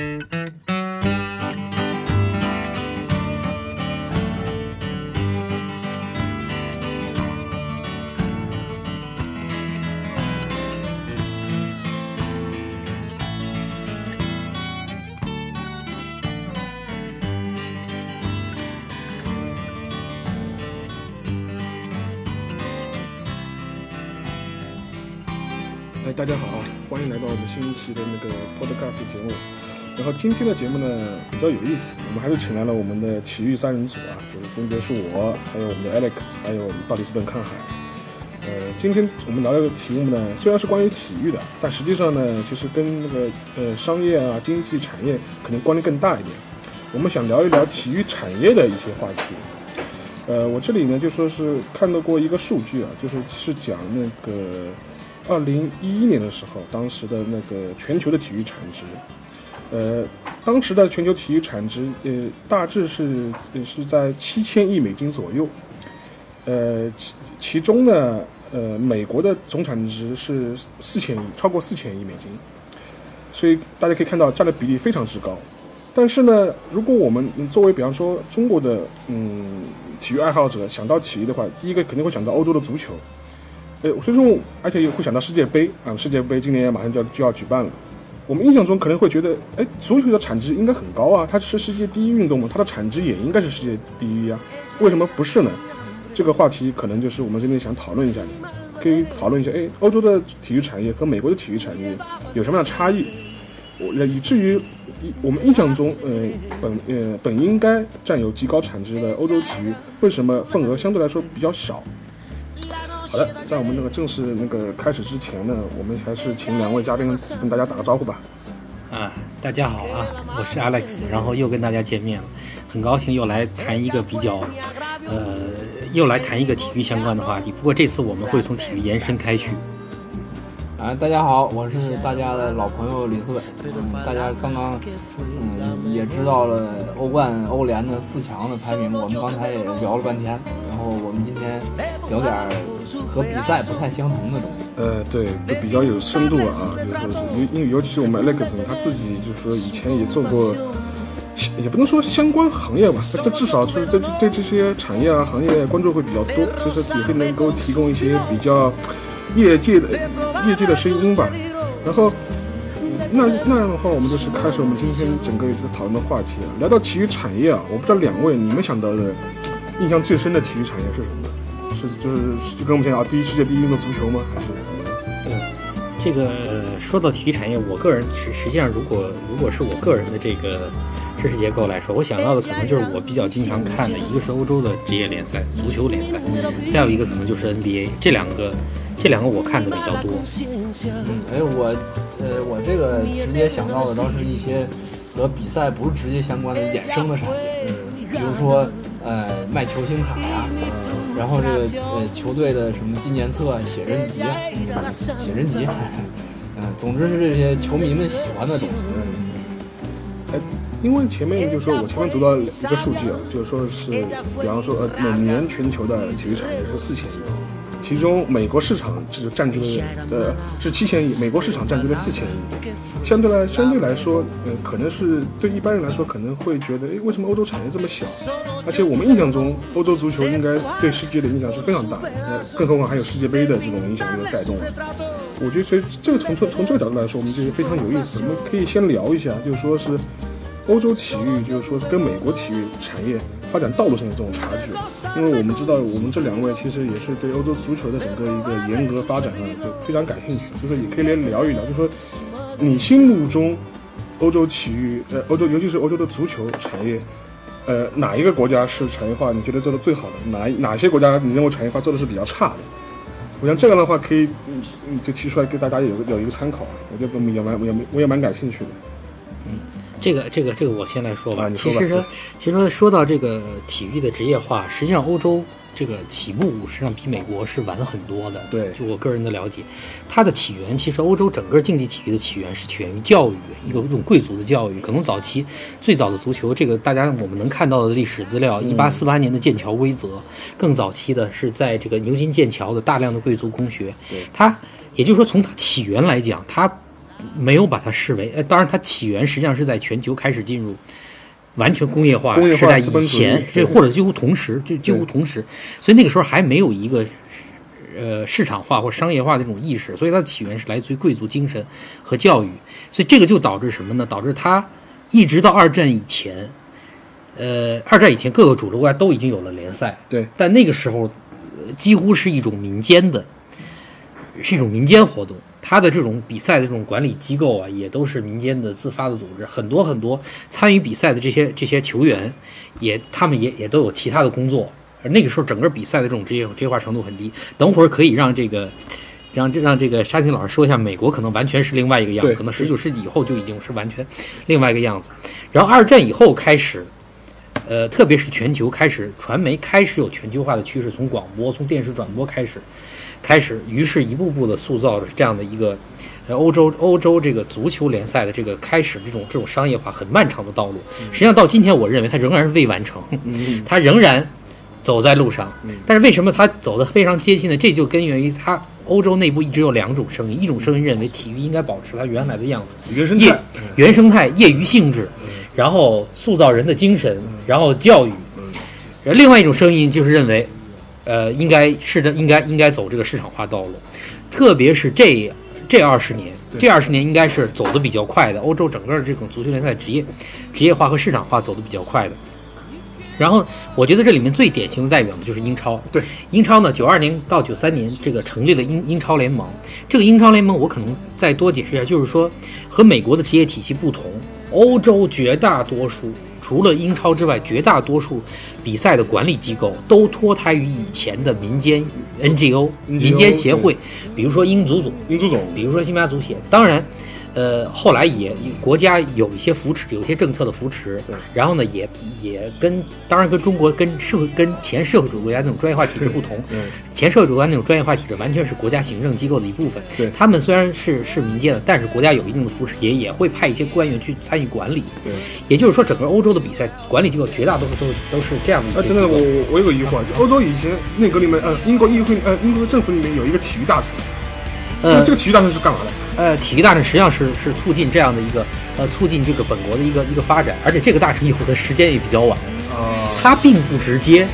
哎，大家好啊！欢迎来到我们新一期的那个 Podcast 节目。然后今天的节目呢比较有意思，我们还是请来了我们的体育三人组啊，就是分别是我，还有我们的 Alex，还有我们到里斯本看海。呃，今天我们聊的题目呢，虽然是关于体育的，但实际上呢，其实跟那个呃商业啊、经济产业可能关联更大一点。我们想聊一聊体育产业的一些话题。呃，我这里呢就说是看到过一个数据啊，就是是讲那个二零一一年的时候，当时的那个全球的体育产值，呃，当时的全球体育产值呃大致是是在七千亿美金左右，呃其其中呢呃美国的总产值是四千亿，超过四千亿美金，所以大家可以看到占的比例非常之高。但是呢，如果我们作为比方说中国的嗯体育爱好者想到体育的话，第一个肯定会想到欧洲的足球，呃，所以说而且也会想到世界杯啊，世界杯今年马上就要就要举办了。我们印象中可能会觉得，哎，足球的产值应该很高啊，它是世界第一运动嘛，它的产值也应该是世界第一啊，为什么不是呢？这个话题可能就是我们今天想讨论一下的，可以讨论一下，哎，欧洲的体育产业和美国的体育产业有什么样的差异？我以至于我们印象中，呃，本呃本应该占有极高产值的欧洲体育，为什么份额相对来说比较小？好的，在我们那个正式那个开始之前呢，我们还是请两位嘉宾跟大家打个招呼吧。啊，大家好啊，我是 Alex，然后又跟大家见面了，很高兴又来谈一个比较，呃，又来谈一个体育相关的话题。不过这次我们会从体育延伸开去。啊，大家好，我是大家的老朋友李思伟。嗯，大家刚刚嗯也知道了欧冠、欧联的四强的排名，我们刚才也聊了半天。然后我们今天聊点和比赛不太相同的东西。呃，对，就比较有深度啊，就是说是尤因为尤其是我们 Alex 他自己就是说以前也做过，也不能说相关行业吧，这至少就是对对这些产业啊行业关注会比较多，就是也会能够提供一些比较业界的业界的声音吧。然后那那样的话，我们就是开始我们今天整个一个讨论的话题啊。聊到体育产业啊，我不知道两位你们想到的印象最深的体育产业是什么？是就是就跟我们讲啊，第一世界第一运动足球吗？还是怎么样？嗯，这个说到体育产业，我个人实实际上，如果如果是我个人的这个知识结构来说，我想到的可能就是我比较经常看的，一个是欧洲的职业联赛足球联赛，再有一个可能就是 NBA，这两个这两个我看的比较多。嗯，哎，我呃我这个直接想到的倒是一些和比赛不是直接相关的衍生的产业，嗯，比如说呃卖球星卡呀。然后这个呃球队的什么纪念册、写真集、写真集，嗯，总之是这些球迷们喜欢的东西。哎，因为前面就是说我前面读到一个数据啊，就是说是，比方说呃每年全球的体育产业是四千亿，其中美国市场只占据了呃是七千亿，美国市场占据了四千亿，相对来相对来说，呃可能是对一般人来说可能会觉得，哎，为什么欧洲产业这么小？而且我们印象中欧洲足球应该对世界的影响是非常大的，呃，更何况还有世界杯的这种影响力的带动。我觉得所以这个从从从这个角度来说，我们就是非常有意思。我们可以先聊一下，就是说是欧洲体育，就是说是跟美国体育产业发展道路上的这种差距。因为我们知道，我们这两位其实也是对欧洲足球的整个一个严格发展啊，就非常感兴趣。就是也可以来聊一聊，就是说你心目中欧洲体育，呃，欧洲尤其是欧洲的足球产业，呃，哪一个国家是产业化你觉得做的最好的？哪哪些国家你认为产业化做的是比较差的？我想这样的话可以，嗯，就提出来给大家有个有一个参考。我觉得我们也蛮我也我也蛮感兴趣的。嗯这个这个这个我先来说吧。其实说，其实说说到这个体育的职业化，实际上欧洲这个起步实际上比美国是晚很多的。对就我个人的了解，它的起源其实欧洲整个竞技体育的起源是起源于教育，一个一种贵族的教育。可能早期最早的足球，这个大家我们能看到的历史资料，一八四八年的剑桥规则，更早期的是在这个牛津、剑桥的大量的贵族公学。对它也就是说，从它起源来讲，它没有把它视为，呃，当然它起源实际上是在全球开始进入完全工业化时代以前，对这或者几乎同时，就几乎同时，所以那个时候还没有一个呃市场化或商业化的这种意识，所以它的起源是来自于贵族精神和教育，所以这个就导致什么呢？导致它一直到二战以前，呃，二战以前各个主流国家都已经有了联赛，对，但那个时候、呃几乎是一种民间的，是一种民间活动。它的这种比赛的这种管理机构啊，也都是民间的自发的组织，很多很多参与比赛的这些这些球员，也他们也也都有其他的工作。而那个时候，整个比赛的这种职业职业化程度很低。等会儿可以让这个让这让这个沙欣老师说一下，美国可能完全是另外一个样子，可能十九世纪以后就已经是完全另外一个样子。然后二战以后开始，呃，特别是全球开始传媒开始有全球化的趋势，从广播从电视转播开始，开始，于是一步步的塑造着这样的一个。呃，欧洲欧洲这个足球联赛的这个开始，这种这种商业化很漫长的道路，实际上到今天，我认为它仍然是未完成，嗯，它仍然走在路上。嗯。但是为什么它走得非常接近呢？这就根源于它欧洲内部一直有两种声音，一种声音认为体育应该保持它原来的样子，原生态，原生态、业余性质，然后塑造人的精神，然后教育。而另外一种声音就是认为，呃，应该是的，应该应该走这个市场化道路，特别是这这二十年，这二十年应该是走得比较快的。欧洲整个这种足球联赛职业职业化和市场化走得比较快的。然后，我觉得这里面最典型的代表的就是英超。对，英超呢，九二年到九三年这个成立了英英超联盟。这个英超联盟，我可能再多解释一下，就是说和美国的职业体系不同，欧洲绝大多数除了英超之外，绝大多数比赛的管理机构都脱胎于以前的民间 NGO、民间协会，比如说英足总，英足总，比如说西班牙足协，当然，呃，后来也国家有一些扶持，有一些政策的扶持对，然后呢，也也跟当然跟中国跟社会跟前社会主义国家那种专业化体制不同，嗯，前社会主义国家那种专业化体制完全是国家行政机构的一部分，对。他们虽然是是民间的，但是国家有一定的扶持，也也会派一些官员去参与管理，对。也就是说，整个欧洲的比赛管理机构绝大多数都是都是这样的一啊，等等，我。我我有个疑惑，就欧洲以前内阁里面，呃，英国议会，呃，英国政府里面有一个体育大臣，呃那这个体育大臣是干嘛的？呃，体育大臣实际上是是促进这样的一个呃促进这个本国的一个一个发展，而且这个大臣有的时间也比较晚，啊，他并不直接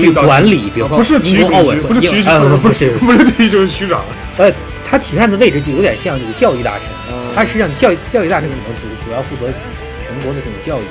去管理比如说不是体育英国奥委总局，不是体育，不不是不是体育就是区长，呃，他体院的位置就有点像这个教育大臣，嗯他实际上教育教育大臣可能主主要负责全国的这种教育。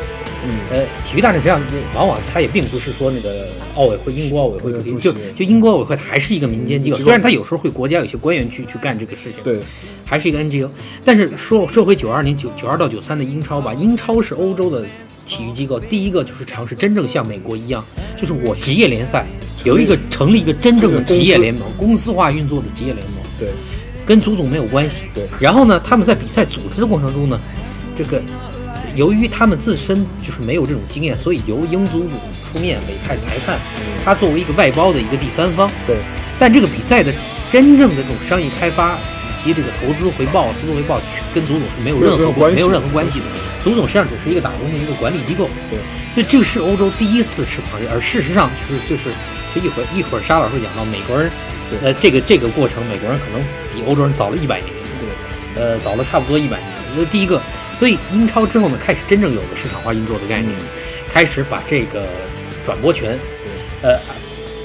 嗯，呃，体育大战实际上往往它也并不是说那个奥委会、英国奥委会主席，就就英国奥委会，还是一个民间机构。虽然它有时候会国家有些官员去去干这个事情，对，还是一个 NGO。但是说说回九二年九九二到九三的英超吧，英超是欧洲的体育机构第一个就是尝试真正像美国一样，就是我职业联赛有一个成立一个真正的职业联盟，公司化运作的职业联盟。对，跟足总没有关系。对然后呢，他们在比赛组织的过程中呢，这个由于他们自身就是没有这种经验，所以由英足总出面委派裁判，他作为一个外包的一个第三方。对，但这个比赛的真正的这种商业开发以及这个投资回报、投资回报跟足总是没有任何关系没有任何关系的。足总实际上只是一个打工的一个管理机构。对，所以这是欧洲第一次吃螃蟹，而事实上就是就是就一会儿一会儿沙老师会讲到美国人，对呃，这个这个过程美国人可能比欧洲人早了一百年。对，呃，早了差不多一百年。这第一个，所以英超之后呢，开始真正有了市场化运作的概念，开始把这个转播权，呃，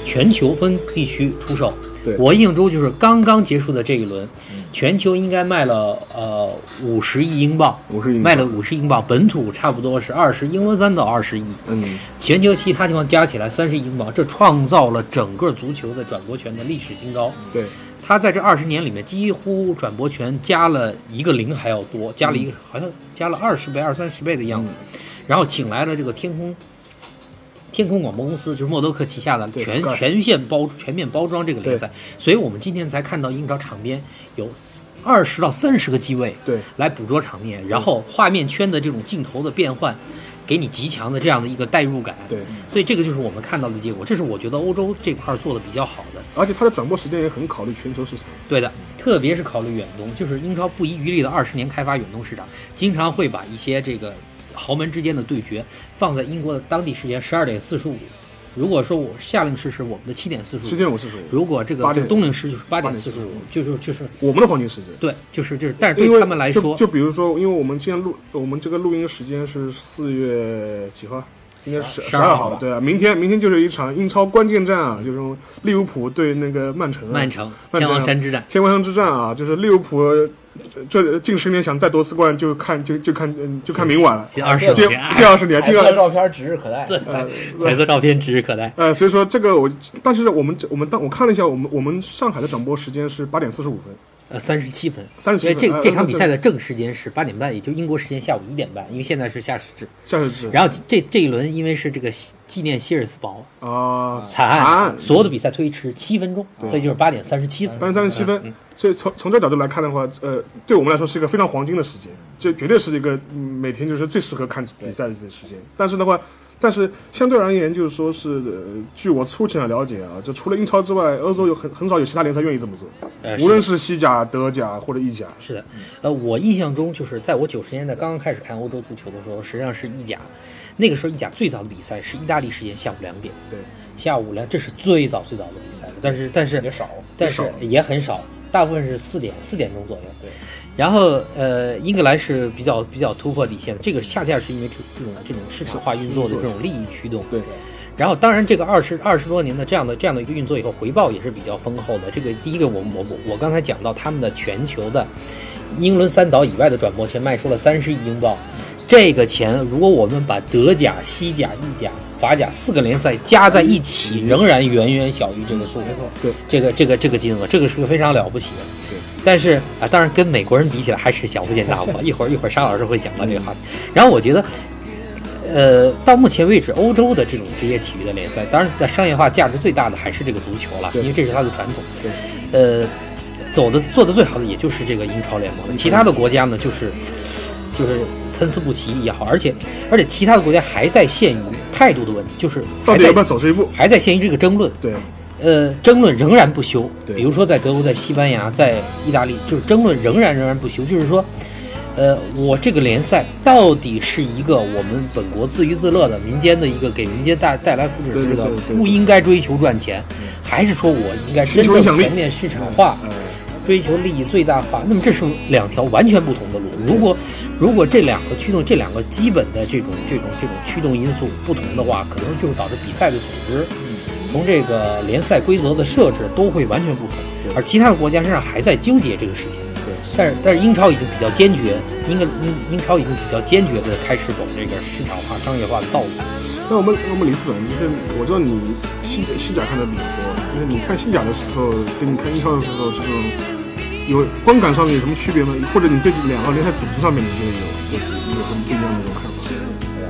全球分地区出售。我印象中就是刚刚结束的这一轮，全球应该卖了呃五十亿英镑，五十亿卖了五十英镑，本土差不多是二十英文三到二十亿，嗯，全球其他地方加起来三十亿英镑，这创造了整个足球的转播权的历史新高。对，他在这二十年里面，几乎转播权加了一个零还要多，加了一个好像加了二十倍、二三十倍的样子，然后请来了这个天空。天空广播公司就是默多克旗下的全全线包全面包装这个联赛，所以我们今天才看到英超场边有二十到三十个机位，对，来捕捉场面，然后画面圈的这种镜头的变换，给你极强的这样的一个代入感。对，所以这个就是我们看到的结果，这是我觉得欧洲这块儿做的比较好的。而且它的转播时间也很考虑全球市场。对的，特别是考虑远东，就是英超不遗余力的二十年开发远东市场，经常会把一些这个豪门之间的对决放在英国的当地时间十二点四十五如果说我夏令时是我们的七点四十五，七点五四十五，如果这个8点这个冬令时就是八点8.45四十五，就是就是我们的黄金时间。对，就是就是，但是对他们来说，就就比如说，因为我们现在录，我们这个录音时间是四月几号？应该是12二号吧对啊，明天明天就是一场英超关键战啊，就是利物浦对那个曼城啊。曼城曼城天王山之战，天王山之战啊，就是利物浦这这近十年想再夺四冠，就看就就看嗯就看明晚了。近二十这年，近二十年，这个照片指日可待。对彩色照片指日可待。呃，所以说这个我，但是我们我们当我看了一下，我们我们上海的转播时间是八点四十五分，呃，三十七分，三十七分。因为这呃这场比赛的的正时间是八点半，也就英国时间下午一点半，因为现在是夏时制。夏时制然后这这一轮因为是这个纪念希尔斯堡啊，惨惨案，所有的比赛推迟七分钟，所以就是八点三十七分。八点三十七分嗯，所以从从这角度来看的话，呃，对我们来说是一个非常黄金的时间，这绝对是一个嗯每天就是最适合看比赛的时间。但是的话，但是相对而言，就是说是，呃，据我粗浅的了解啊，就除了英超之外，欧洲有很很少有其他联赛愿意这么做，呃，无论是西甲、德甲或者意甲。是的，呃，我印象中就是在我九十年代刚刚开始看欧洲足球的时候，实际上是意甲，那个时候意甲最早的比赛是意大利时间下午两点，对，下午两，这是最早最早的比赛了。但是但是也少，但是也很少，大部分是四点四点钟左右。对，然后呃，英格兰是比较比较突破底线的，这个恰恰是因为这这种这种市场化运作的这种利益驱动。对。然后，当然，这个二十二十多年的这样的这样的一个运作以后，回报也是比较丰厚的。这个第一个，我我我我刚才讲到他们的全球的英伦三岛以外的转播权卖出了三十亿英镑，这个钱如果我们把德甲、西甲、意甲、法甲四个联赛加在一起，仍然远远小于这个数。没错，对，这个这个这个金额，这个是个非常了不起的。对，但是啊，当然跟美国人比起来还是小巫见大巫。一会儿一会儿沙老师会讲到这个话题。然后我觉得。呃，到目前为止，欧洲的这种职业体育的联赛，当然在商业化价值最大的还是这个足球了，因为这是它的传统。呃，走的做的最好的也就是这个英超联盟了，其他的国家呢，就是就是参差不齐也好，而且而且其他的国家还在限于态度的问题，就是到底要不要走这一步？还在限于这个争论。对，呃，争论仍然不休。对比如说在德国、在西班牙、在意大利，就是争论仍然仍然不休，就是说。呃，我这个联赛到底是一个我们本国自娱自乐的民间的一个给民间带带来福祉，对是这个不应该追求赚钱，还是说我应该真正全面市场化，呃，追求利益最大化？那么这是两条完全不同的路。如果如果这两个驱动这两个基本的这种这种这种驱动因素不同的话，可能就会导致比赛的组织，从这个联赛规则的设置都会完全不同。而其他的国家身上还在纠结这个事情。对但是但是英超已经比较坚决，英格英英超已经比较坚决的开始走这个市场化、商业化的道路。那我们我们李思本，就是我知道你西西甲看的比较多，就是你看西甲的时候跟你看英超的时候，这种有观感上面有什么区别吗？或者你对两个联赛组织上面你就有有有什么不一样的这种看法？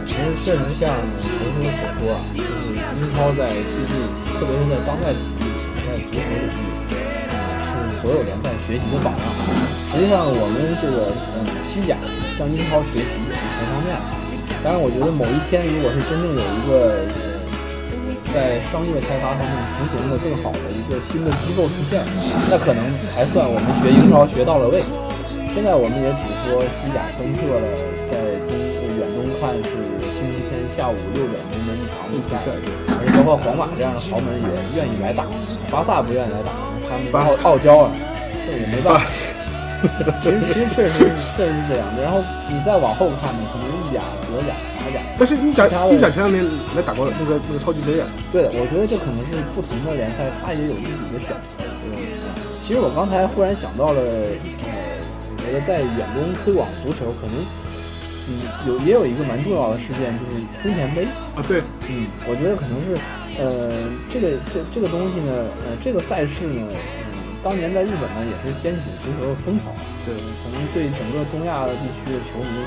其实确实像陈思所说啊，就是英超在最近，特别是在当代体育，在足球领域，啊、是所有联赛学习的榜样。实际上，我们这个嗯西甲向英超学习是全方面的。当然，我觉得某一天如果是真正有一个呃在商业开发方面执行的更好的一个新的机构出现，那可能才算我们学英超学到了位。现在我们也只说西甲增设了在东远东看是下午六点钟的一场比赛，而且包括皇马这样的豪门也愿意来打，巴萨不愿意来打，他们傲傲娇啊，这也没办法。其实其实确实确实是这样的。然后你再往后看呢，可能意甲、德甲、法甲，但是意甲意甲前两年来打过那个那个超级杯啊，对的，我觉得这可能是不同的联赛，它也有自己的选择。嗯，其实我刚才忽然想到了，呃，我觉得在远东推广足球，可能，嗯，有也有一个蛮重要的事件，就是丰田杯。啊对，嗯，我觉得可能是，呃，这个这这个东西呢，呃，这个赛事呢，嗯，当年在日本呢也是掀起足球的风潮。对可能对整个东亚地区的球迷，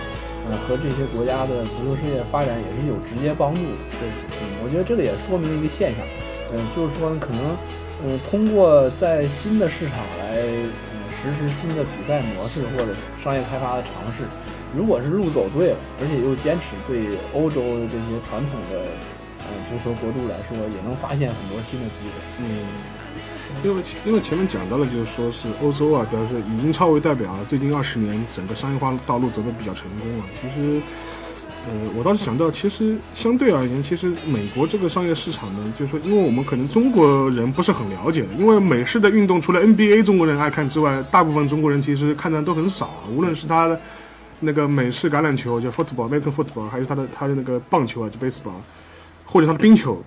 呃，和这些国家的足球事业发展也是有直接帮助的。对，嗯，我觉得这个也说明了一个现象，嗯、就是说呢，可能，嗯、通过在新的市场来，嗯、实施新的比赛模式或者商业开发的尝试，如果是路走对了，而且又坚持对欧洲这些传统的，呃，足球国度来说，也能发现很多新的机会。嗯。因为因为前面讲到了，就是说是欧洲啊，主要是以英超为代表啊，最近二十年整个商业化道路走得比较成功了。其实呃，我倒是想到，其实相对而言，其实美国这个商业市场呢，就是说，因为我们可能中国人不是很了解的，因为美式的运动除了 NBA 中国人爱看之外，大部分中国人其实看的都很少啊。无论是他的那个美式橄榄球叫 football，American football，还有他的他的那个棒球啊，就 baseball，或者他的冰球，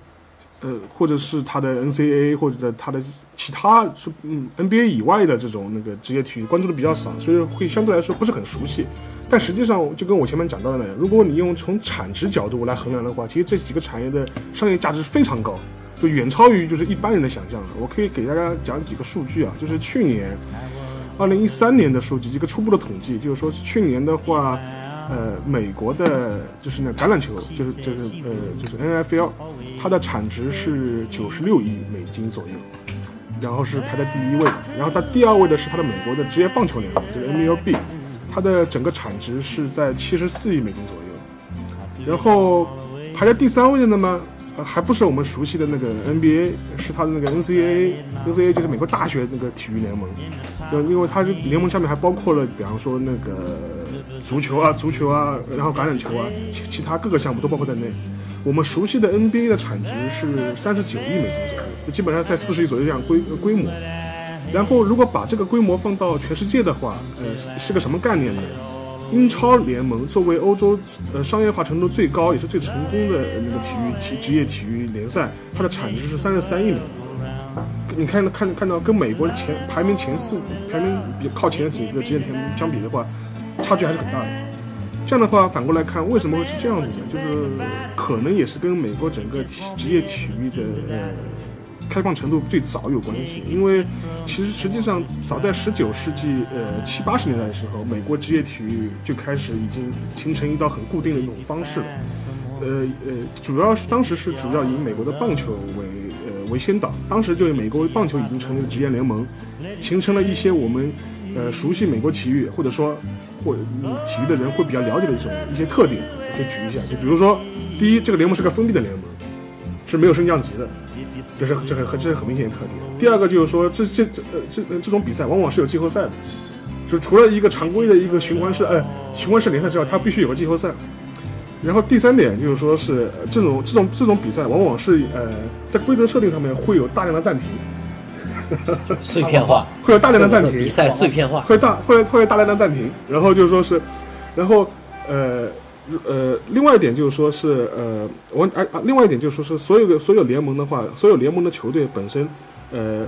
呃，或者是他的 NCAA 或者他的其他是嗯 NBA 以外的这种那个职业体育关注的比较少，所以会相对来说不是很熟悉。但实际上，就跟我前面讲到的那样，如果你用从产值角度来衡量的话，其实这几个产业的商业价值非常高，就远超于就是一般人的想象了。我可以给大家讲几个数据啊，就是去年，二零一三年的数据，一个初步的统计，就是说去年的话，呃，美国的就是那橄榄球，就是就是呃就是 NFL，它的产值是九十六亿美金左右，然后是排在第一位，然后它第二位的是它的美国的职业棒球联盟，就是 MLB。它的整个产值是在七十四亿美金左右，然后排在第三位的呢，还不是我们熟悉的那个 NBA，是它的那个 NCAA，NCAA 就是美国大学那个体育联盟，就因为它这联盟下面还包括了，比方说那个足球啊、足球啊，然后橄榄球啊，其其他各个项目都包括在内。我们熟悉的 NBA 的产值是三十九亿美金左右，就基本上在四十亿左右这样规规模。然后，如果把这个规模放到全世界的话，呃，是个什么概念呢？英超联盟作为欧洲呃商业化程度最高也是最成功的那个体育体职业体育联赛，它的产值是三十三亿美金。你看看看到跟美国前排名前四、排名比靠前的几个职业联盟相比的话，差距还是很大的。这样的话，反过来看，为什么会是这样子呢？就是可能也是跟美国整个体职业体育的呃。开放程度最早有关系，因为其实实际上早在十九世纪呃七八十年代的时候，美国职业体育就开始已经形成一道很固定的一种方式了。呃呃，主要是当时是主要以美国的棒球为为先导，当时就是美国棒球已经成立了职业联盟，形成了一些我们呃熟悉美国体育或者说或者体育的人会比较了解的一种一些特点，可以举一下，就比如说第一，这个联盟是个封闭的联盟，是没有升降级的。这是这很很这是很明显的特点。第二个就是说，这这这呃这这种比赛往往是有季后赛的，就除了一个常规的一个循环式呃循环式联赛之外，它必须有个季后赛。然后第三点就是说是这种这种这种比赛往往是呃在规则设定上面会有大量的暂停，碎片化，会有大量的暂停，比赛碎片化，会大会会有大量的暂停。然后就是说是，然后呃。呃，另外一点就是说，是呃，我啊啊，另外一点就是说，是所有的所有联盟的话，所有联盟的球队本身，呃，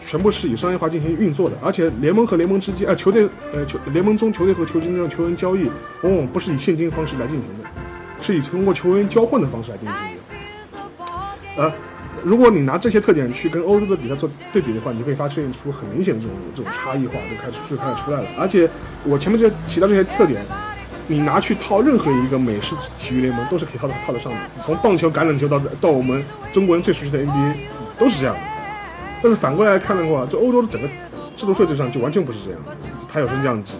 全部是以商业化进行运作的，而且联盟和联盟之间，呃，球队呃球联盟中球队和球队之间的球员交易，往往不是以现金方式来进行的，是以通过球员交换的方式来进行的。呃，如果你拿这些特点去跟欧洲的比赛做对比的话，你会发现出很明显的这种这种差异化就开始就开始出来了。而且我前面这提到这些特点。你拿去套任何一个美式体育联盟，都是可以套的套得上的。从棒球、橄榄球到到我们中国人最熟悉的 NBA，都是这样的。但是反过来看的话，这欧洲的整个制度设计上就完全不是这样。它有升降级，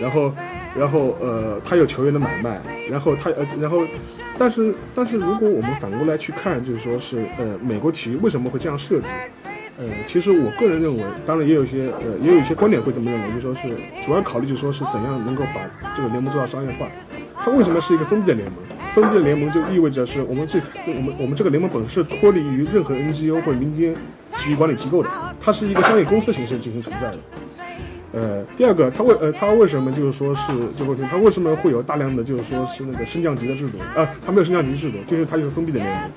然后，然后呃，它有球员的买卖，然后它呃，然后，但是但是如果我们反过来去看，就是说是呃，美国体育为什么会这样设计？呃，其实我个人认为，当然也有一些呃，也有一些观点会这么认为，就说是主要考虑就说是怎样能够把这个联盟做到商业化。它为什么是一个封闭的联盟？封闭的联盟就意味着是我们最我们我们这个联盟本身是脱离于任何 NGO 或者民间体育管理机构的，它是一个商业公司形式进行存在的。呃，第二个，它为呃它为什么就是说是这个它为什么会有大量的就是说是那个升降级的制度啊？它没有升降级制度，就是它就是封闭的联盟。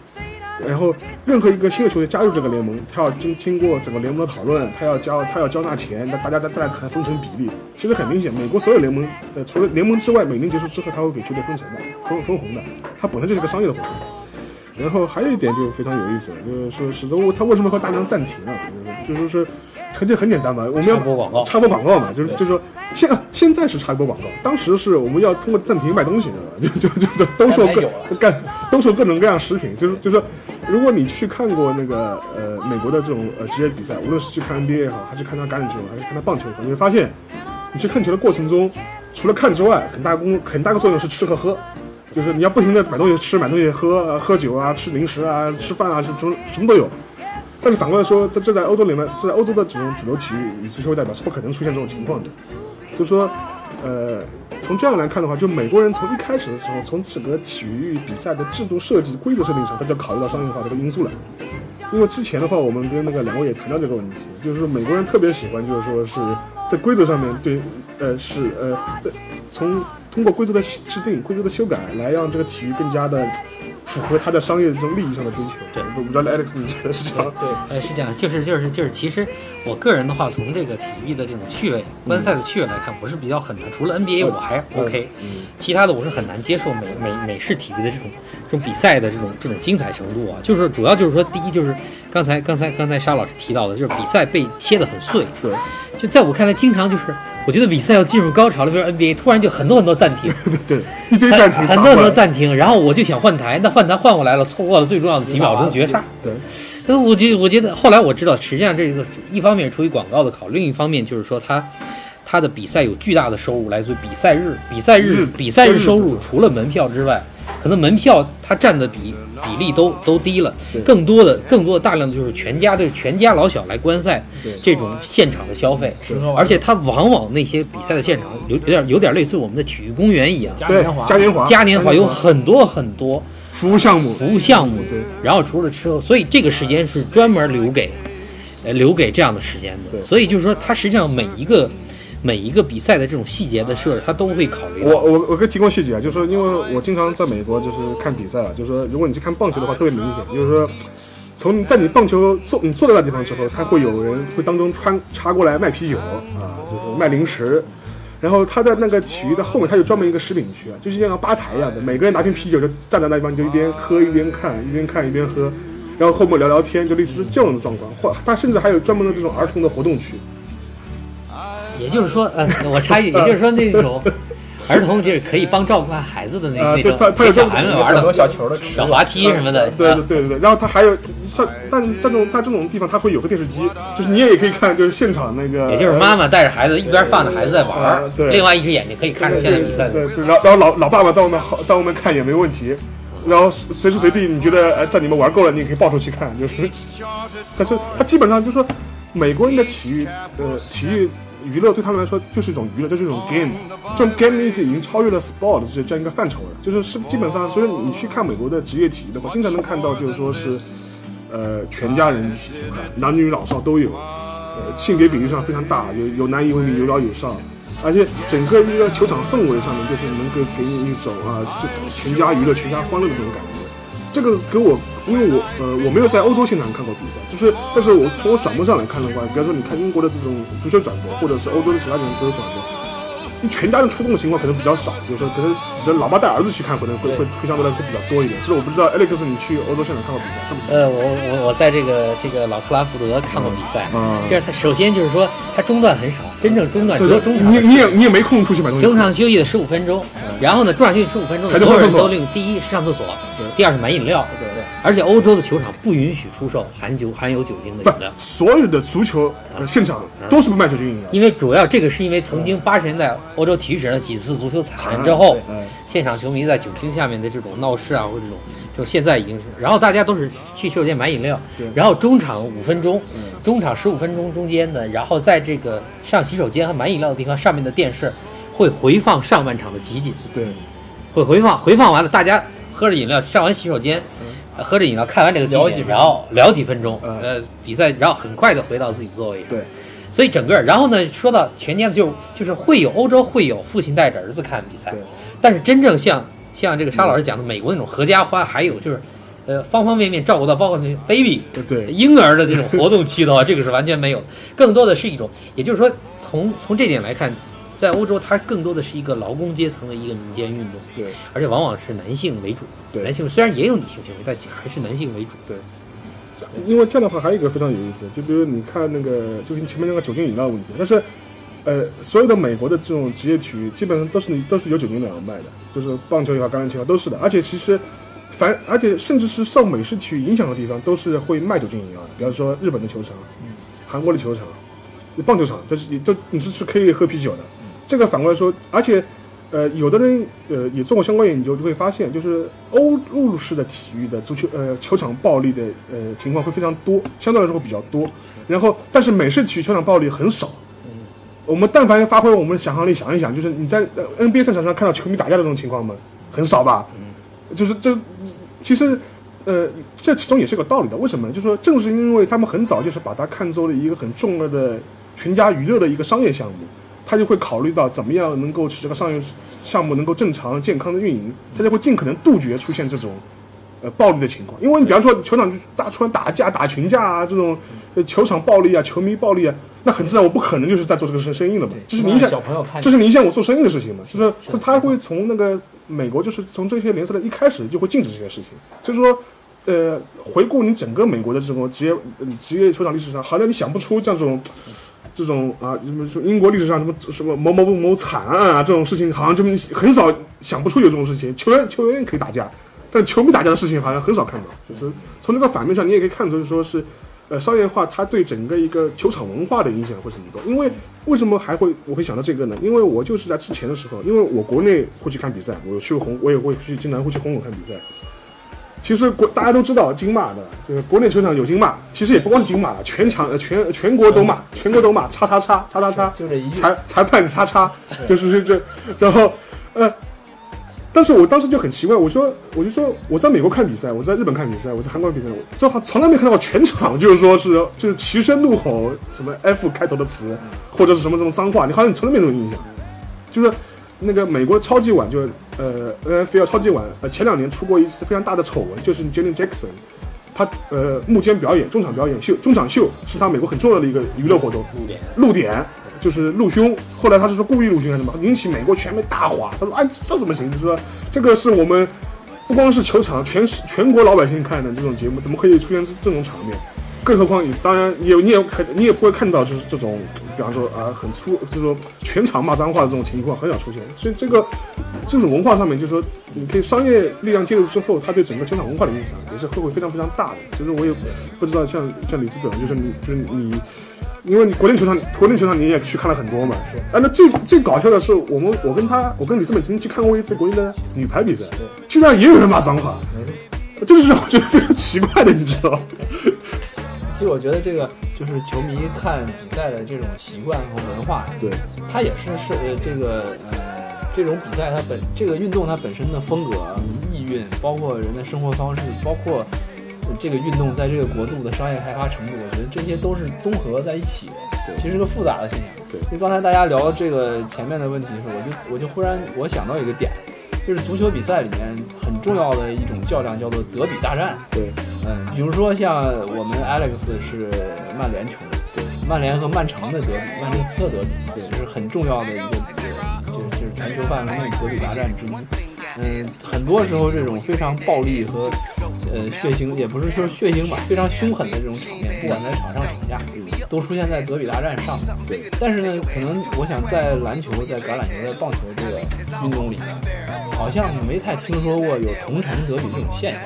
然后，任何一个新的球队加入这个联盟，他要经经过整个联盟的讨论，他要交他要交纳钱，那大家再再来谈分成比例。其实很明显，美国所有联盟，呃，除了联盟之外，每年结束之后，他会给球队分成的，分分红的。它本身就是个商业的活动。然后还有一点就非常有意思，就是说始终他为什么和大量暂停了？就是说。很简单嘛，我们要插播广告，插播广告嘛，就是就是说，现现在是插播广告，当时是我们要通过暂停卖东西的，就就就就兜售各干兜售各种各样食品，就是就是说，如果你去看过那个呃美国的这种呃职业比赛，无论是去看 NBA 也好，还是看他橄榄球，还是看他棒球，你会发现，你去看球的过程中，除了看之外，很大功很大个作用是吃和喝，就是你要不停的买东西吃，买东西喝，喝酒啊，吃零食啊，吃饭啊，什什什么都有。但是反过来说，在这在欧洲里面，这在欧洲的这种主流体育以足球为代表是不可能出现这种情况的。就是说，呃，从这样来看的话，就美国人从一开始的时候，从整个体育比赛的制度设计、规则设定上，他就考虑到商业化这个因素了。因为之前的话，我们跟那个两位也谈到这个问题，就是说美国人特别喜欢，就是说是在规则上面对，呃，是呃，在从通过规则的制定、规则的修改，来让这个体育更加的符合他的商业这种利益上的追求。对我不知道 Alex 你觉得是这样？对，呃，是这样，就是就是就是，其实我个人的话，从这个体育的这种趣味、观赛的趣味来看，我是比较很难。除了 NBA 我还 OK，、其他的我是很难接受美美美式体育的这种这种比赛的这种这种精彩程度啊。就是主要就是说，第一就是刚才刚才刚才沙老师提到的，就是比赛被切得很碎。对，就在我看来，经常就是我觉得比赛要进入高潮了，比如 NBA，突然就很多很多暂停，对，一堆暂停，很多很多暂停，然后我就想换台，那换台换过来了，错过了最重要的几秒钟绝杀。对，呃，我觉我觉得后来我知道，实际上这个一方面是出于广告的考虑，另一方面就是说他他的比赛有巨大的收入来自于比赛日，比赛日日比赛日收入除了门票之外，可能门票它占的比比例都都低了，更多的更多的大量的就是全家对全家老小来观赛这种现场的消费而且它往往那些比赛的现场有有点有点类似于我们的体育公园一样，对嘉年华，嘉年华，嘉年华有很多很多。服务项目，服务项目，对，然后除了吃喝，所以这个时间是专门留给，呃，留给这样的时间的。所以就是说，它实际上每一个每一个比赛的这种细节的设置，他都会考虑我到。我我可以提供细节啊，就是说，因为我经常在美国就是看比赛啊，就是说，如果你去看棒球的话，特别明显，就是说，从在你棒球坐你坐在那地方之后，他会有人会当中穿插过来卖啤酒啊，就是卖零食，然后他在那个体育的后面，他有专门一个食品区啊，就是像吧台一样的，每个人拿瓶啤酒就站在那地方，就一边喝一边看，一边看一边喝，然后后面聊聊天，就类似这样的状况，或他甚至还有专门的这种儿童的活动区，也就是说，呃，我插一句，也就是说那种 儿童就是可以帮照顾孩子的那、啊那种对他他有给小孩们玩的很多小球的小滑梯什么的。对啊对对对对，然后他还有像，但但这种但这种地方他会有个电视机，就是你也可以看，就是现场那个，也就是妈妈带着孩子一边放着孩子在玩对另外一只眼睛可以看着现在比赛对。然后然后老老爸爸在外面好在外面看也没问题，然后随随时随地你觉得哎在你们玩够了，你也可以抱出去看，就是，但是他基本上就是说，美国人的体育呃体育娱乐对他们来说就是一种娱乐，就是一种 game，这种 game 意思已经超越了 sport 这这样一个范畴了，就是是基本上，所以你去看美国的职业体育的话，经常能看到就是说是，呃全家人去看，男女老少都有，呃性别比例上非常大，有有男有女，有老有少。而且整个一个球场氛围上面，就是能够给你一种啊，就全家娱乐、全家欢乐的这种感觉。这个给我，因为我呃我没有在欧洲现场看过比赛，就是但是我从我转播上来看的话，比方说你看英国的这种足球转播，或者是欧洲的其他地方足球转播，全家人出动的情况可能比较少，就是说可能只是老爸带儿子去看，可能会会会相对来说比较多一点。就是我不知道 Alex 你去欧洲现场看过比赛是不是？呃，我我我在这个这个老特拉福德看过比赛，嗯。这是他首先就是说他中断很少，真正中断只对有中场你你也你也没空出去买东西。中场休息的十五分钟，然后呢，中场休息十五分钟，所。有人都另第一是上厕所，第二是买饮料，对对，而且欧洲的球场不允许出售含酒含有酒精的饮料，，所有的足球呃现场都是不卖酒精饮料。因为主要这个是因为曾经八十年代欧洲体育史上几次足球惨案之后嗯，现场球迷在酒精下面的这种闹事啊，或者这种，就现在已经是，然后大家都是去洗手间买饮料对，然后中场五分钟，中场十五分钟中间呢，然后在这个上洗手间和买饮料的地方上面的电视会回放上半场的集锦。对，会回放，回放完了，大家喝着饮料，上完洗手间，呃喝着饮料，看完这个集锦，然后聊几分钟，嗯。呃，比赛，然后很快的回到自己座位。对，所以整个，然后呢，说到全家就就是会有欧洲会有父亲带着儿子看比赛对，但是真正像像这个沙老师讲的美国那种合家欢，还有就是，呃，方方面面照顾到包括那 baby 对对婴儿的这种活动期的话，这个是完全没有，更多的是一种，也就是说，从从这点来看，在欧洲它更多的是一个劳工阶层的一个民间运动。对而且往往是男性为主。对男性虽然也有女性行为，但还是男性为主。对，因为这样的话还有一个非常有意思，就比如你看那个，就是你前面那个酒精饮料问题，但是，呃，所有的美国的这种职业体育基本上都是你都是有酒精饮料卖的，就是棒球也好，橄榄球也好都是的，而且其实。凡而且甚至是受美式体育影响的地方，都是会卖酒精饮料的。比方说日本的球场，韩国的球场，棒球场，这是你这你是是可以喝啤酒的。这个反过来说，而且呃，有的人呃也做过相关研究，就会发现，就是欧陆式的体育的足球呃球场暴力的呃情况会非常多，相对来说会比较多。然后，但是美式体育球场暴力很少，我们但凡发挥我们的想象力想一想，就是你在 NBA 赛场上看到球迷打架的这种情况吗？很少吧？就是这其实。呃，这其中也是有个道理的。为什么呢？就是说，正是因为他们很早就是把它看作了一个很重要的全家娱乐的一个商业项目，他就会考虑到怎么样能够使这个商业项目能够正常健康的运营，他就会尽可能杜绝出现这种呃暴力的情况。因为你比方说球场大出来打架、打群架啊，这种呃球场暴力啊、球迷暴力啊，那很自然，我不可能就是在做这个生生意了嘛。这是影响小朋友看，这是影响我做生意的事情嘛。就是说他会从那个美国，就是从这些联赛的一开始就会禁止这些事情。所以说。呃，回顾你整个美国的这种职业职业球场历史上，好像你想不出这种这种啊，什么说英国历史上什么什么某某某某惨案啊这种事情，好像就很少想不出有这种事情。球员球员可以打架，但球迷打架的事情好像很少看到。就是从这个反面上，你也可以看出，说是呃商业化它对整个一个球场文化的影响会怎么多。因为为什么还会我会想到这个呢？因为我就是在之前的时候，因为我国内会去看比赛，我去红我也会去经常会去红总看比赛。其实国大家都知道金马的，就是国内球场有金马，其实也不光是金马了，全场呃全全国都骂，全国都骂，叉叉叉叉叉叉，就这一裁裁判叉叉，就是这这，然后呃，但是我当时就很奇怪，我说我就说我在美国看比赛，我在日本看比赛，我在韩国比赛，我就从来没看到全场就是说是就是齐声怒吼什么 F 开头的词，或者是什么什么脏话，你好像你从来没这种印象，就是。那个美国超级碗就呃 NFL 超级碗呃前两年出过一次非常大的丑闻，就是 Jalen Jackson，他呃幕间表演中场表演秀中场秀是他美国很重要的一个娱乐活动，露点露点就是露胸，后来他是说故意露胸还是什么，引起美国全媒大哗，他说哎这怎么行？就是说这个是我们不光是球场全全国老百姓看的这种节目，怎么可以出现这种场面？更何况，你当然也你也看，你也不会看到就是这种，比方说啊，很粗就是说全场骂脏话的这种情况很少出现。所以这个这种文化上面，就是说，你可以商业力量介入之后，它对整个球场文化的影响也是会会非常非常大的。其实我也不知道，像像李斯本，就是你就是你，因为你国内球场国内球场你也去看了很多嘛。是。啊，那最最搞笑的是，我们我跟他，我跟李斯本曾经去看过一次国内的女排比赛，居然也有人骂脏话，这个是让我觉得非常奇怪的，你知道。其实我觉得这个就是球迷看比赛的这种习惯和文化，对，它也是是呃这个呃这种比赛它本这个运动它本身的风格意蕴，包括人的生活方式，包括这个运动在这个国度的商业开发程度，我觉得这些都是综合在一起的，对，其实是个复杂的现象。对，因为刚才大家聊这个前面的问题的时候，我就我就忽然我想到一个点。就是足球比赛里面很重要的一种较量，叫做德比大战。对，嗯，比如说像我们 Alex 是曼联球迷，对，曼联和曼城的德比，曼彻斯特德比，对，是很重要的一个，就是就是全球范围内德比大战之一。嗯，很多时候这种非常暴力和呃血腥，也不是说血腥吧，非常凶狠的这种场面，不管在场上场下，都出现在德比大战上。对，但是呢，可能我想在篮球、在橄榄球、在棒球这个运动里面。好像没太听说过有同城德比这种现象。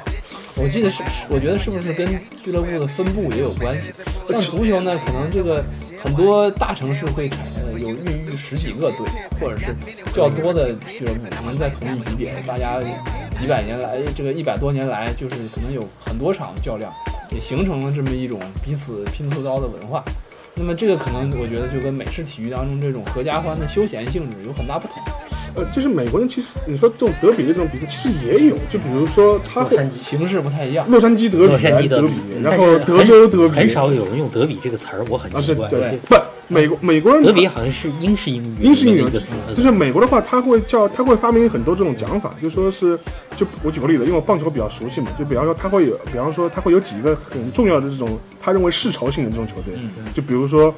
我记得是，我觉得是不是跟俱乐部的分布也有关系？像足球呢，可能这个很多大城市会产生有孕育十几个队，或者是较多的俱乐部，可能在同一级别，大家几百年来，这个一百多年来，就是可能有很多场较量，也形成了这么一种彼此拼刺刀的文化。那么这个可能我觉得就跟美式体育当中这种合家欢的休闲性质有很大不同。呃，就是美国人其实你说这种德比的这种比赛其实也有，就比如说他会形式不太一样。洛杉矶德比，洛杉矶德比，然后德州德比，很少有人用德比这个词儿，我很奇怪。对对，不。美国美国人德比好像是英式英语，英式英语。就是美国的话，他会叫他会发明很多这种讲法，就说是就我举个例子，因为我棒球比较熟悉嘛，就比方说他会有，比方说他会有几个很重要的这种他认为世仇性的这种球队，就比如说。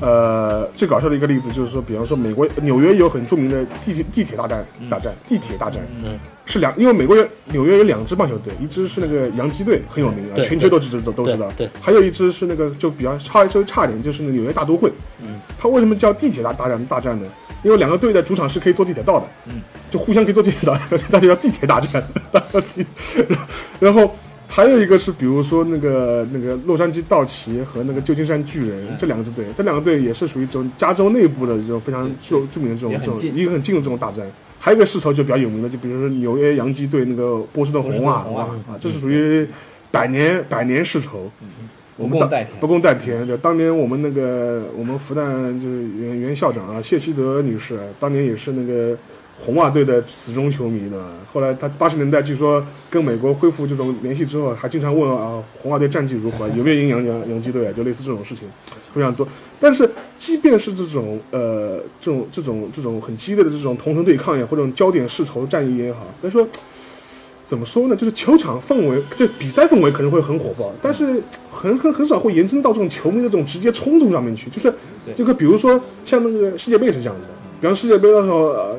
呃，最搞笑的一个例子就是说，比方说美国纽约有很著名的地铁地铁大战大战地铁大战，嗯，是两，因为美国纽约有两支棒球队，一支是那个洋基队很有名啊，全球都知都都知道，对，还有一支是那个就比较差稍微差点，就是那纽约大都会，嗯，它为什么叫地铁大大战大战呢？因为两个队的主场是可以坐地铁到的，嗯，就互相可以坐地铁到，那 就叫地铁大战，然后。还有一个是，比如说那个那个洛杉矶道奇和那个旧金山巨人这两个支队，这两个队也是属于这种加州内部的这种非常著著名的这种这种一个很近的这种大战。还有一个世仇就比较有名的，就比如说纽约洋基队那个波士顿红袜啊啊，这是属于百年百年世仇。我们当不共戴天不共戴天。就当年我们那个我们复旦就是原原校长啊，谢希德女士，当年也是那个红袜队的死忠球迷呢。后来他八十年代据说跟美国恢复这种联系之后，还经常问啊红袜队战绩如何，有没有赢洋洋洋基队啊，就类似这种事情非常多。但是即便是这种呃这种这种这种很激烈的这种同城对抗也或者焦点世仇战役也好，但是说。怎么说呢？就是球场氛围，就比赛氛围可能会很火爆，但是很很很少会延伸到这种球迷的这种直接冲突上面去。就是这个，比如说像那个世界杯是这样子的，比方世界杯的时候，呃，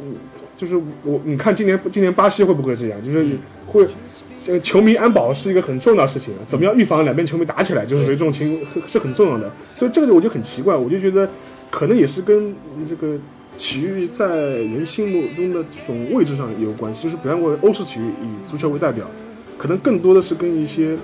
就是我你看今年今年巴西会不会这样？就是会，呃，球迷安保是一个很重要的事情，怎么样预防两边球迷打起来，就是属于这种情是很重要的。所以这个我就很奇怪，我就觉得可能也是跟这个。体育在人心目中的这种位置上也有关系，就是比方说欧式体育以足球为代表，可能更多的是跟一些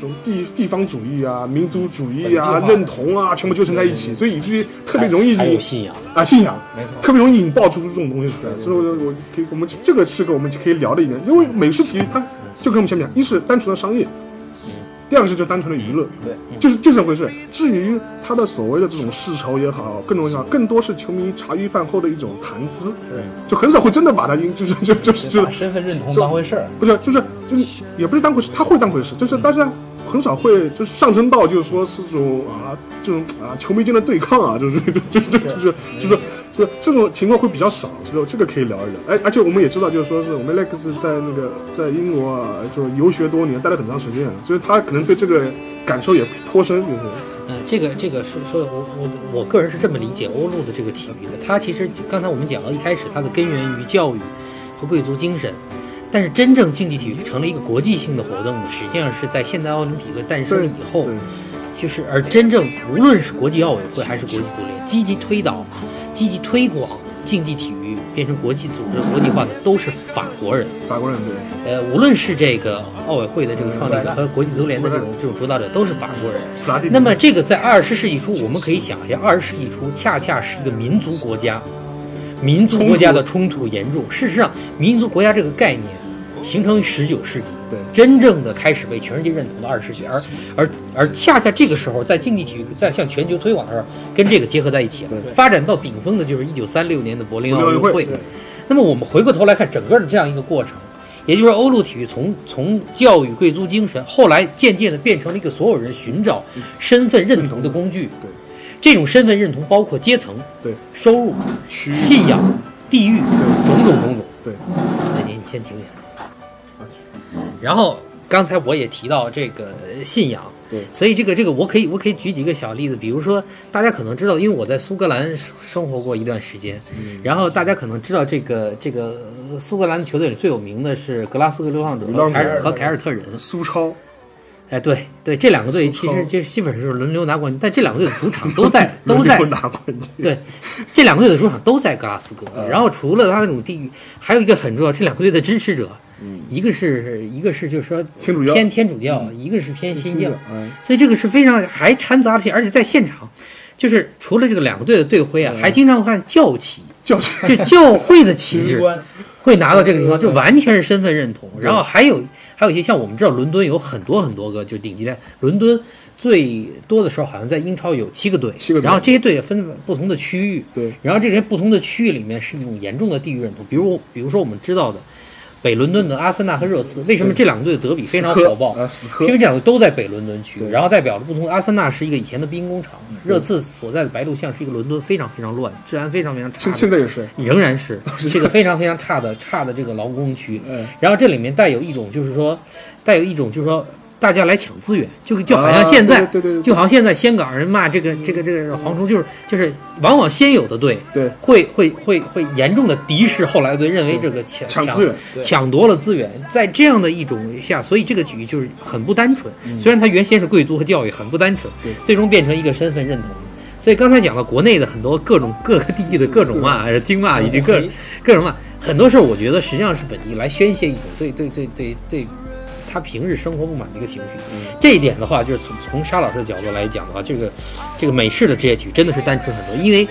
种地地方主义啊、民族主义啊、认同啊全部纠缠在一起，所以以至于特别容易引信仰。啊信仰，没错，特别容易引爆出这种东西出来。所以，我我可以我们这个是个我们可以聊的一点，因为美式体育它就跟我们前面讲，一是单纯的商业。第二个是就单纯的娱乐，对，就是就这么回事。至于他的所谓的这种世仇也好，各种也好，更多是球迷茶余饭后的一种谈资，对，就很少会真的把他因就是就就是就把身份认同当回事儿，不是就是就是也不是当回事，他会当回事，就是但是很少会就是上升到就是说是这种啊这种啊球迷间的对抗啊，就是就就就就是就是就这种情况会比较少，所以这个可以聊一聊。哎，而且我们也知道，就是说是我们 Lex 在那个在英国啊，就游学多年，待了很长时间，所以他可能对这个感受也颇深，就是。嗯，这个这个是说，我我我个人是这么理解欧陆的这个体育的。它其实刚才我们讲到一开始，它的根源于教育和贵族精神，但是真正竞技体育成了一个国际性的活动，实际上是在现代奥林匹克诞生以后，就是而真正无论是国际奥委会还是国际足联，积极推导、积极推广竞技体育变成国际组织国际化的，都是法国人。法国人对，呃，无论是这个奥委会的这个创立者和国际足联的这种这种主导者，都是法国人。那么这个在二十世纪初，我们可以想一下，二十世纪初恰恰是一个民族国家，民族国家的冲突严重。事实上，民族国家这个概念形成于十九世纪，对真正的开始被全世界认同的二十世纪，而而而恰恰这个时候，在竞技体育在向全球推广的时候，跟这个结合在一起了。发展到顶峰的就是一九三六年的柏林奥运会。那么我们回过头来看整个的这样一个过程，也就是说欧陆体育从从教育贵族精神，后来渐渐的变成了一个所有人寻找身份认同的工具。对这种身份认同包括阶层、对收入、区信仰、地域，种种种种。对那您先停一下。然后刚才我也提到这个信仰，对。所以这个这个我可以我可以举几个小例子，比如说大家可能知道，因为我在苏格兰生生活过一段时间，然后大家可能知道这个这个呃苏格兰球队里最有名的是格拉斯哥流浪者流浪者和凯尔和凯尔特人。苏超。哎，对对，这两个队其实就基本上是轮流拿冠军，但这两个队的主场都在都在拿冠军，对，这两个队的主场都在格拉斯哥。嗯然后除了他那种地域，还有一个很重要，这两个队的支持者，一个是一个是就是说天主教偏天主教，一个是偏新教，嗯，所以这个是非常还掺杂了些，而且在现场，就是除了这个两个队的队徽啊，还经常看教旗，教旗就教会的旗 帜。会拿到这个地方，就完全是身份认同。然后还有还有一些像我们知道，伦敦有很多很多个就顶级的，伦敦最多的时候好像在英超有七个队，七个队然后这些队也分不同的区域，对，然后这些不同的区域里面是一种严重的地域认同，比如比如说我们知道的北伦敦的阿森纳和热刺，为什么这两个队的德比非常火爆？因为这两个都在北伦敦区，然后代表着不同。阿森纳是一个以前的兵工厂，热刺所在的白鹿巷是一个伦敦非常非常乱、治安非常非常差现的现在也是，仍然 是是一个非常非常差的差的这个劳工区。嗯然后这里面带有一种就是说，带有一种就是说，大家来抢资源，就就好像啊现在，对对对对。就好像现在香港人骂这个这个这个蝗虫，就是就是往往先有的队对。会会会会严重的敌视后来的队，认为这个抢抢资源，抢夺了资源，在这样的一种下，所以这个体育就是很不单纯。嗯。虽然它原先是贵族和教育，很不单纯，最终变成一个身份认同。所以刚才讲到国内的很多各种各个地域的各种骂、呃经骂以及各各种骂，很多事儿我觉得实际上是本地来宣泄一种对对对对对他平日生活不满的一个情绪。这一点的话，就是从从沙老师的角度来讲的话，这个这个美式的职业体育真的是单纯很多，因为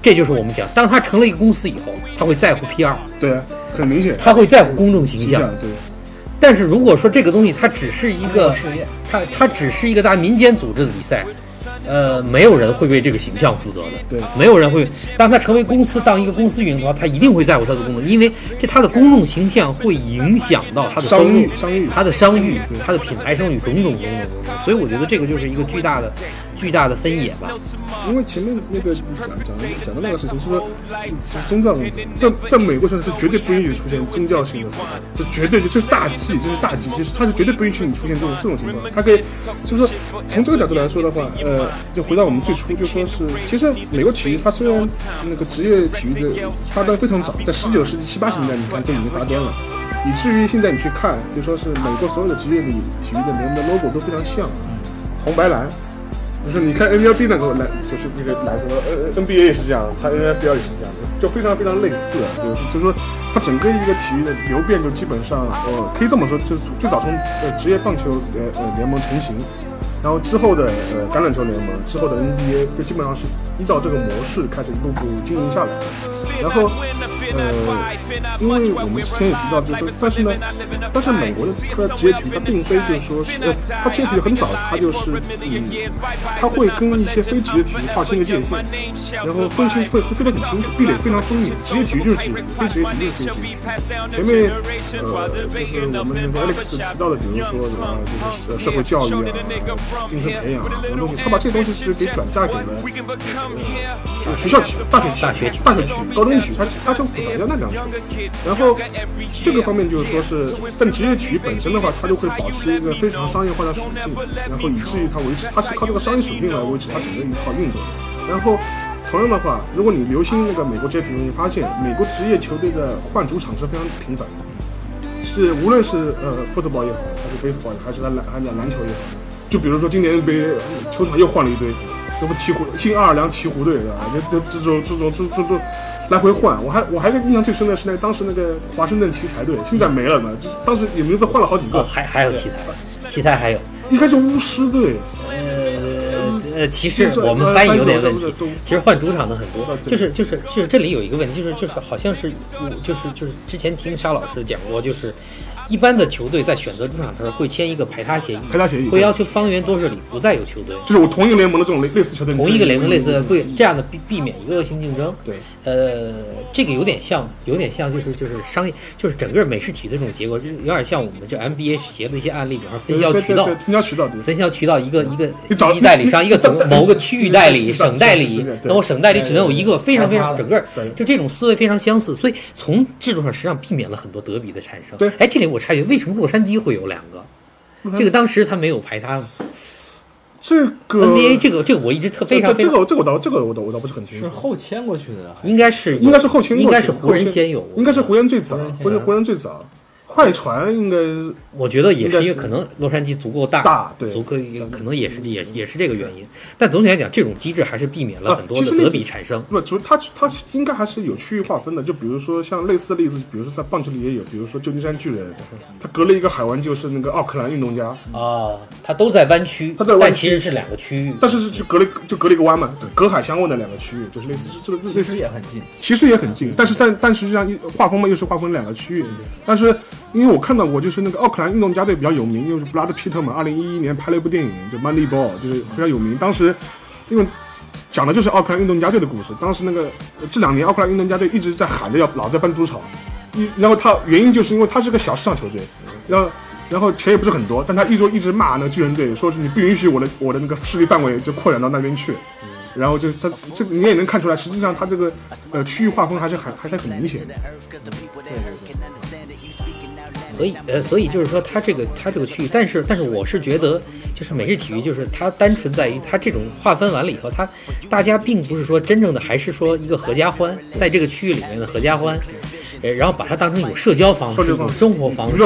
这就是我们讲，当他成了一个公司以后，他会在乎 PR，对啊，很明显，他会在乎公众形象。对，但是如果说这个东西它只是一个它它只是一个大民间组织的比赛，呃，没有人会为这个形象负责的。对没有人会。当他成为公司，当一个公司运营的话，他一定会在乎他的公众，因为这他的公众形象会影响到他的收商入誉、商誉他的商誉、他的品牌声誉种种种种。所以我觉得这个就是一个巨大的、巨大的分野吧。因为前面那个讲讲讲的那个事情是说，宗教问题，在在美国上是绝对不允许出现宗教性的这绝对这是大忌，这是大忌，就是他是绝对不允许你出现这种这种情况。他可以，就是说从这个角度来说的话，呃，就回到我们最初，就说是其实美国体育它虽然那个职业体育的发端非常早，在十九世纪七八十年代你看就已经发端了。以至于现在你去看，就说是美国所有的职业的体育的联盟的 logo 都非常像，红白蓝，就是你看 NLB 那个蓝，就是那个蓝色，呃 NBA 也是这样，它 NFL 也是这样，就非常非常类似，就是就是说它整个一个体育的流变就基本上，呃，可以这么说，就是最早从呃职业棒球呃呃联盟成型，然后之后的呃橄榄球联盟，之后的 NBA 就基本上是依照这个模式开始一步步经营下来。然后，呃，因为我们之前也提到，就是说，但是呢，但是美国的它的职业体育，它并非就是说是，呃，它职业体育很早，它就是，嗯，它会跟一些非职业体育划清一个界限，然后分清会分得很清楚，壁垒非常分明。职业体育就是职业体育，非职业体育就是非职业体育。前面，呃，就是我们那个 Alex 提到的，比如说什么就是社会教育啊、精神培养啊什么东西，他把这些东西是给转嫁给了，呃，就是学校体育、大学体育、大学体育大学体育、高中体育，它它就复杂要那两种。然后这个方面就是说是，但职业体育本身的话，它就会保持一个非常商业化的属性，然后以至于它维持，它是靠这个商业属性来维持它整个一套运作的。然后同样的话，如果你留心那个美国职业体育，你发现美国职业球队的换主场是非常频繁的，是无论是呃 football 也好，还是 baseball 也好，还是篮还是篮球也好，就比如说今年 NBA 球场又换了一堆，这不鹈鹕新奥尔良鹈鹕队对吧？就就这种这种这种这种来回换，我还我还印象最深的是那个当时那个华盛顿奇才队，现在没了呢，就当时也名字换了好几个，哦，还还有奇才，奇才还有。应该是巫师队，呃呃，其实我们翻译有点问题。其实换主场的很多就是就是就是这里有一个问题，就是就是好像是我就是就是之前听沙老师讲过，就是一般的球队在选择主场的时候会签一个排他协议，排他协议会要求方圆多少里不再有球队。就是我同一个联盟的这种类类似球队，同一个联盟类似会这样的避避免一个恶性竞争。对，呃，这个有点像，有点像就是就是商业，就是整个美式体育的这种结果，就有点像我们这 NBA 协的一些案例，比方说分销渠道分销渠道。分销渠道一个一个一代理商，一个总 某个区域代理、省代理是的是的，对然后省代理只能有一个，非常非常整个对就这种思维非常相似，所以从制度上实际上避免了很多德比的产生。对哎，这里我插一句，为什么洛杉矶会有两个？这个当时他没有排他这个 NBA 这个这个我一直特非常非常这这个这个我倒这个我倒我倒不是很清楚，是后迁过去的，应该是应该是后迁过去，应该是湖人先有，应该是湖人最早，湖人先湖人湖人最早，快船应该我觉得也是因为应该是可能洛杉矶足够大，大对足够可能也是也也是这个原因。但总体来讲，这种机制还是避免了啊很多的德比产生。不，主它它应该还是有区域划分的，就比如说像类似的例子，比如说在棒球里也有，比如说旧金山巨人，它隔了一个海湾就是那个奥克兰运动家，啊，它都在湾区，它在湾区但其实是两个区域。但是是就隔了就隔了一个湾嘛，隔海相望的两个区域，就是类似是这个类其似实也很近。其实也很近，但是但但实际上一划分嘛又是划分两个区域，但是因为我看到过，就是那个奥克兰运动家队比较有名，就是布拉德皮特嘛，二零一一年拍了一部电影就《Moneyball》，就是非常有名。当时因为讲的就是奥克兰运动家队的故事，当时那个这两年奥克兰运动家队一直在喊着要老在搬主场，一然后他原因就是因为他是个小市场球队，然后。然后钱也不是很多，但他一直一直骂那个巨人队，说是你不允许我的我的那个势力范围就扩展到那边去，然后就他这你也能看出来，实际上他这个呃区域划分还是很还是很明显的。对对对所以呃，所以就是说，它这个它这个区域，但是但是我是觉得，就是美式体育，就是它单纯在于它这种划分完了以后，它大家并不是说真正的还是说一个合家欢，在这个区域里面的合家欢，呃，然后把它当成一种社交方式、一种生活方式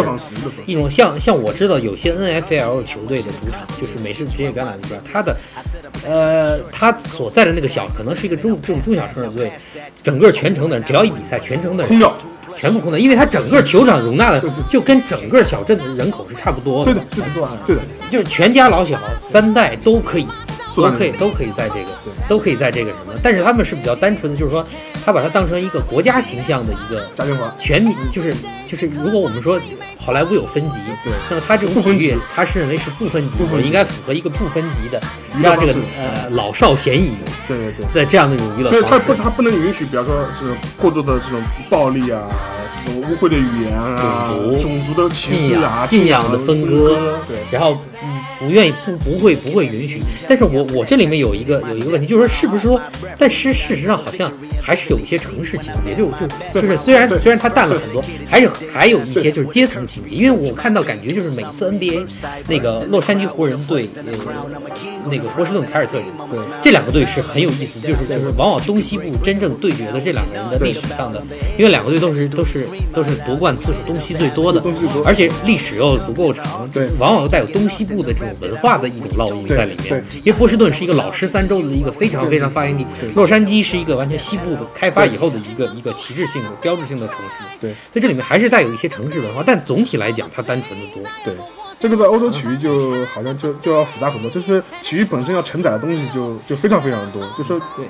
一种像像我知道有些 NFL 球队的主场，就是美式职业橄榄里边，它的呃，它所在的那个小可能是一个中这种中小城市队，整个全程的人只要一比赛，全程的人全部空的，因为它整个球场容纳的就跟整个小镇的人口是差不多对的，对的，对的，就是全家老小三代都可以，都可以都可以在这个都可以在这个什么，但是他们是比较单纯的，就是说他把它当成一个国家形象的一个嘉年华，全民，就是就是如果我们说好莱坞有分级，对那么它这种体育不分级，它是认为是不分级，不分应该符合一个不分级的，让这个呃老少咸宜对对对。的这样的一种娱乐所以它不，方式。它不能允许，比方说这种过多的这种暴力啊，这种污秽的语言啊，种族种族的歧信仰视啊，信仰的分割对，然后嗯不愿意不不会不会允许，但是我我这里面有一个有一个问题，就是说是不是说，但是事实上好像还是有一些城市情节，就就就是虽然虽然它淡了很多，还是还有一些就是阶层因为我看到感觉就是每次 NBA 那个洛杉矶湖人队呃那个波士顿凯尔特人，对这两个队是很有意思，就是就是往往东西部真正对决的这两个人的历史上的，因为两个队都是都是都是夺冠次数东西最多的而且历史又足够长，对往往又带有东西部的这种文化的一种烙印在里面。因为波士顿是一个老十三州的一个非常非常发源地，洛杉矶是一个完全西部的开发以后的一个一个旗帜性的标志性的城市。对，所以这里面还是带有一些城市文化，但总体来讲它单纯的多。对，这个在欧洲体育就好像就就要复杂很多，就是体育本身要承载的东西就就非常非常多，就是对，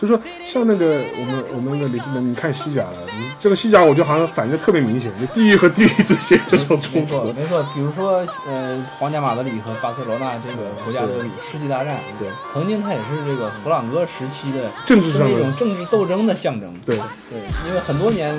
就说像那个我们我们那个里斯本，你看西甲了，你这个西甲我觉得好像反应特别明显，就地域和地域之间这种冲没错突，没错，比如说呃，皇家马德里和巴塞罗那这个国家德比世纪大战，对，曾经它也是这个弗朗哥时期的政治上的是那种政治斗争的象征。对。对，因为很多年，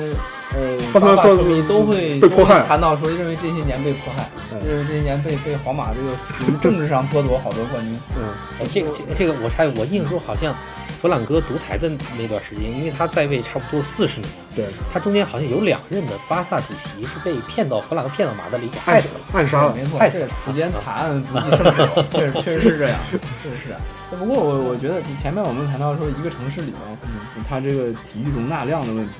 呃，巴塞罗那说巴萨球迷都会被迫害。谈到说，认为这些年被迫害，就是这些年被被皇马这个属于政治上剥夺好多冠军。嗯，呃这这个这个我猜我印象中好像弗朗哥独裁的那段时间，因为他在位差不多四十年，对，他中间好像有两任的巴萨主席是被骗到弗朗哥骗到马德里给害死了。暗杀了，没错，害死了此间惨案不计 确实确实是这样，确实是这样。不过我我觉得前面我们谈到说一个城市里面，它这个体育容纳量的问题，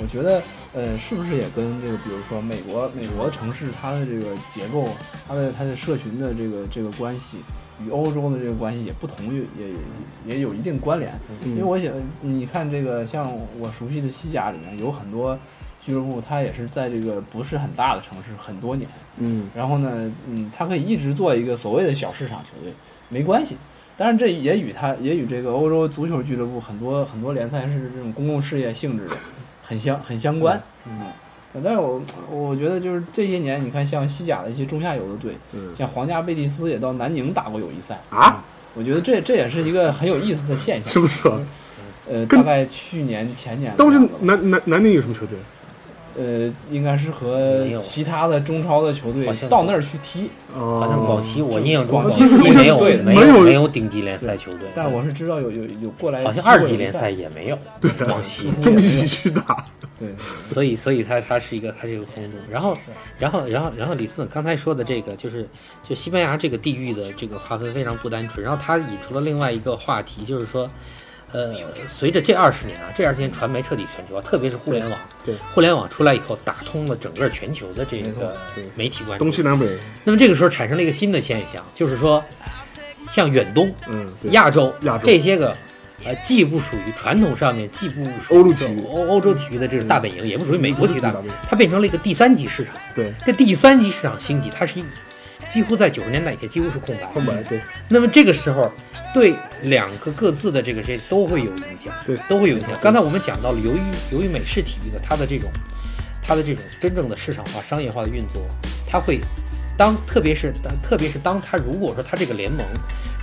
我觉得呃是不是也跟这个比如说美国美国城市它的这个结构，它的它的社群的这个这个关系。与欧洲的这个关系也不同，也也也有一定关联。因为我想，你看这个像我熟悉的西甲里面有很多俱乐部，它也是在这个不是很大的城市很多年，嗯，然后呢，嗯，它可以一直做一个所谓的小市场球队，没关系。但是，这也与它也与这个欧洲足球俱乐部很多很多联赛是这种公共事业性质的，很相很相关。嗯，但是我我觉得就是这些年，你看像西甲的一些中下游的队，嗯像皇家贝蒂斯也到南宁打过友谊赛啊，我觉得这这也是一个很有意思的现象。是不是啊？呃，大概去年前年的但我觉得样子吧，南南南宁有什么球队？呃，应该是和其他的中超的球队到那儿去踢。哦，好像广西，我印象中广广西西没有没没有没有顶级联赛球队，但我是知道有有有过来二级联赛赛，也没有。对广西，这么一起去打，对，所以所以它它是一个它是一个空洞。然后然后然后然后李斯本刚才说的这个就是就西班牙这个地域的这个划分非常不单纯。然后他引出了另外一个话题，就是说。呃，随着这二十年啊，这二十年传媒彻底全球化，特别是互联网，对互联网出来以后，打通了整个全球的这个对媒体关注东。西南北，那么这个时候产生了一个新的现象，就是说，像远东、嗯，亚洲、亚洲这些个，呃，既不属于传统上面，既不属于欧陆体育欧欧洲体育的这种大本营，也不属于美国体育大本营嗯，它变成了一个第三级市场。对，这第三级市场兴起，它是一几乎在九十年代以前几乎是空白。空白，对，那么这个时候，对两个各自的这个这都会有影响，对都会有影响。刚才我们讲到了，由于由于美式体育的它的这种它的这种真正的市场化、商业化的运作，它会当特别是当特别是当他如果说他这个联盟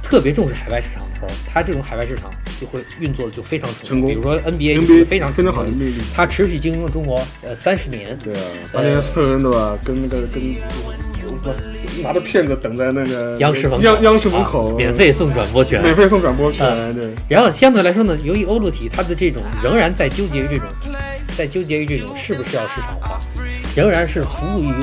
特别重视海外市场的时候，他这种海外市场就会运作的就非常成功比如说 NBA，NBA 非常非常好的例例子。他持续经营了中国呃三十年，对啊，当年斯特恩对吧？跟那个跟拿着片子等在那个央视门央央视门口啊免费送转播权，免费送转播权，然后相对来说呢，由于欧陆体它的这种仍然在纠结于这种，在纠结于这种是不是要市场化，仍然是服务于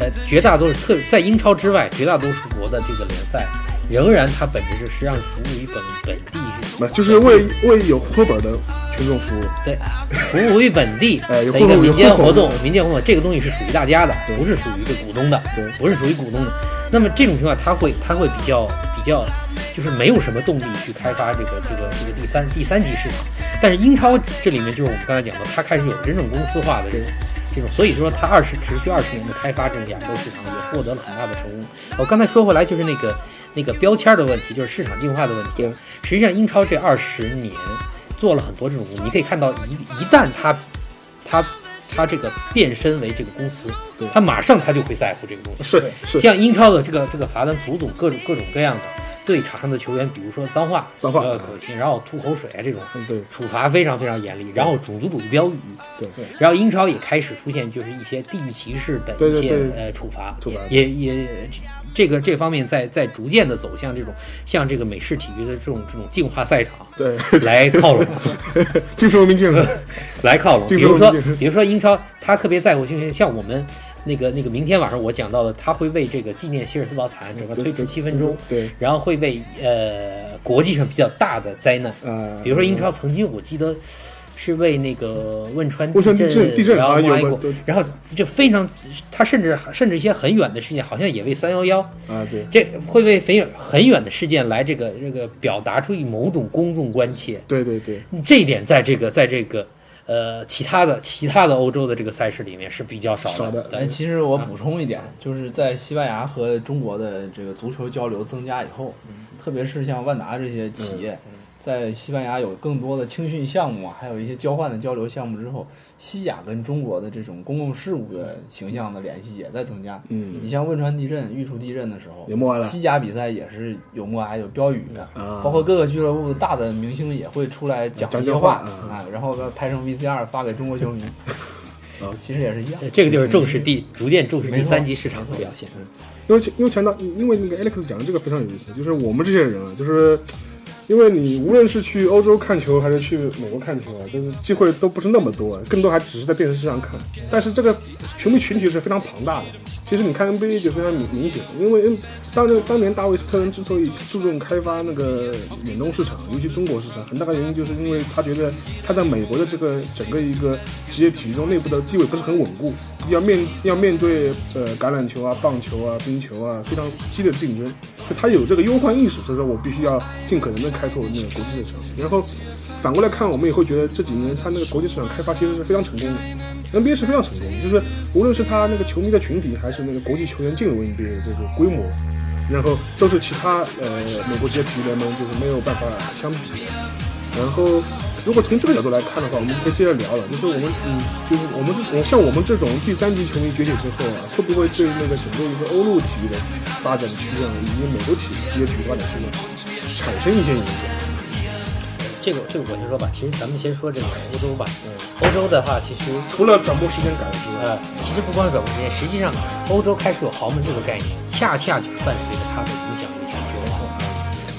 呃绝大多数特在英超之外绝大多数国的这个联赛，仍然它本质是实际上是服务于本本地那就是为为有户口本的群众服务。对 服务于本地的一个民间活动，民间活动这个东西是属于大家的，不是属于这股东的，对不是属于股东的。那么这种情况，它会它会比较比较，就是没有什么动力去开发这个这个这个第三第三级市场。但是英超这里面就是我们刚才讲的，它开始有真正公司化的这种这种，所以说它二十持续二十年的开发这个亚洲市场也获得了很大的成功。我刚才说回来就是那个那个标签的问题，就是市场进化的问题。实际上英超这二十年做了很多这种，你可以看到一一旦它它它这个变身为这个公司对，它马上它就会在乎这个东西。是是像英超的这个这个罚单，足总各种各种各样的对场上的球员，比如说脏话、脏话呃口听，然后吐口水啊这种，嗯对处罚非常非常严厉。然后种族主义标语，对然后英超也开始出现就是一些地域歧视的一些呃处罚，处罚也也这个这方面在在逐渐的走向这种像这个美式体育的这种这种进化赛场对，来 靠拢。精神文明竞争，来靠拢。比如说比如说英超，他特别在乎就是像我们那个那个明天晚上我讲到的，他会为这个纪念希尔斯堡惨案整个推迟七分钟，对，然后会为呃国际上比较大的灾难，呃，比如说英超曾经我记得。是为那个汶川地震地震然后然后就非常，他甚至甚至一些很远的事件，好像也为三幺幺，啊对，这会为很远很远的事件来这个这个表达出某种公众关切。对对对，这一点在这个在这个呃其他的其他的欧洲的这个赛事里面是比较少的。少的。对。哎，其实我补充一点，就是在西班牙和中国的这个足球交流增加以后，特别是像万达这些企业，在西班牙有更多的青训项目啊，还有一些交换的交流项目之后，西甲跟中国的这种公共事务的形象的联系也在增加。嗯。你像汶川地震、玉树地震的时候，也默哀了。西甲比赛也是有默哀、有标语的，啊。包括各个俱乐部大的明星也会出来讲讲一些话啊啊，然后拍成 VCR 发给中国球迷。啊。其实也是一样。呃，这个就是重视第逐渐重视第三级市场的表现。因为因为强调，因为那个 Alex 讲的这个非常有意思，就是我们这些人啊，就是因为你无论是去欧洲看球还是去美国看球啊，就是机会都不是那么多，更多还只是在电视上看。但是这个球迷群体是非常庞大的。其实你看 NBA 就非常明明显，因为当年当年大卫斯特恩之所以注重开发那个远东市场，尤其中国市场，很大的原因就是因为他觉得他在美国的这个整个一个职业体育中内部的地位不是很稳固，要面 要面对呃橄榄球啊、棒球啊、冰球啊非常激烈的竞争，就他有这个忧患意识，所以说我必须要尽可能的开拓那个国际市场。然后反过来看，我们也会觉得这几年他那个国际市场开发其实是非常成功的，NBA 是非常成功的，就是无论是他那个球迷的群体，还是那个国际球员进入 NBA 这个规模，然后都是其他呃美国职业体育联盟就是没有办法相比的。然后，如果从这个角度来看的话，我们可以接着聊了，就是我们嗯，就是我们这像我们这种第三级球迷崛起之后啊，会不会对那个整个一个欧陆体育的发展趋向以及美国体育职业体育发展趋向产生一些影响？这个这个我先说吧，其实咱们先说这个欧洲吧。欧洲的话，其实除了转播时间改了之外，呃，其实不光是转播时间，实际上欧洲开始有豪门这个概念，恰恰就是伴随着它的影响力全球化。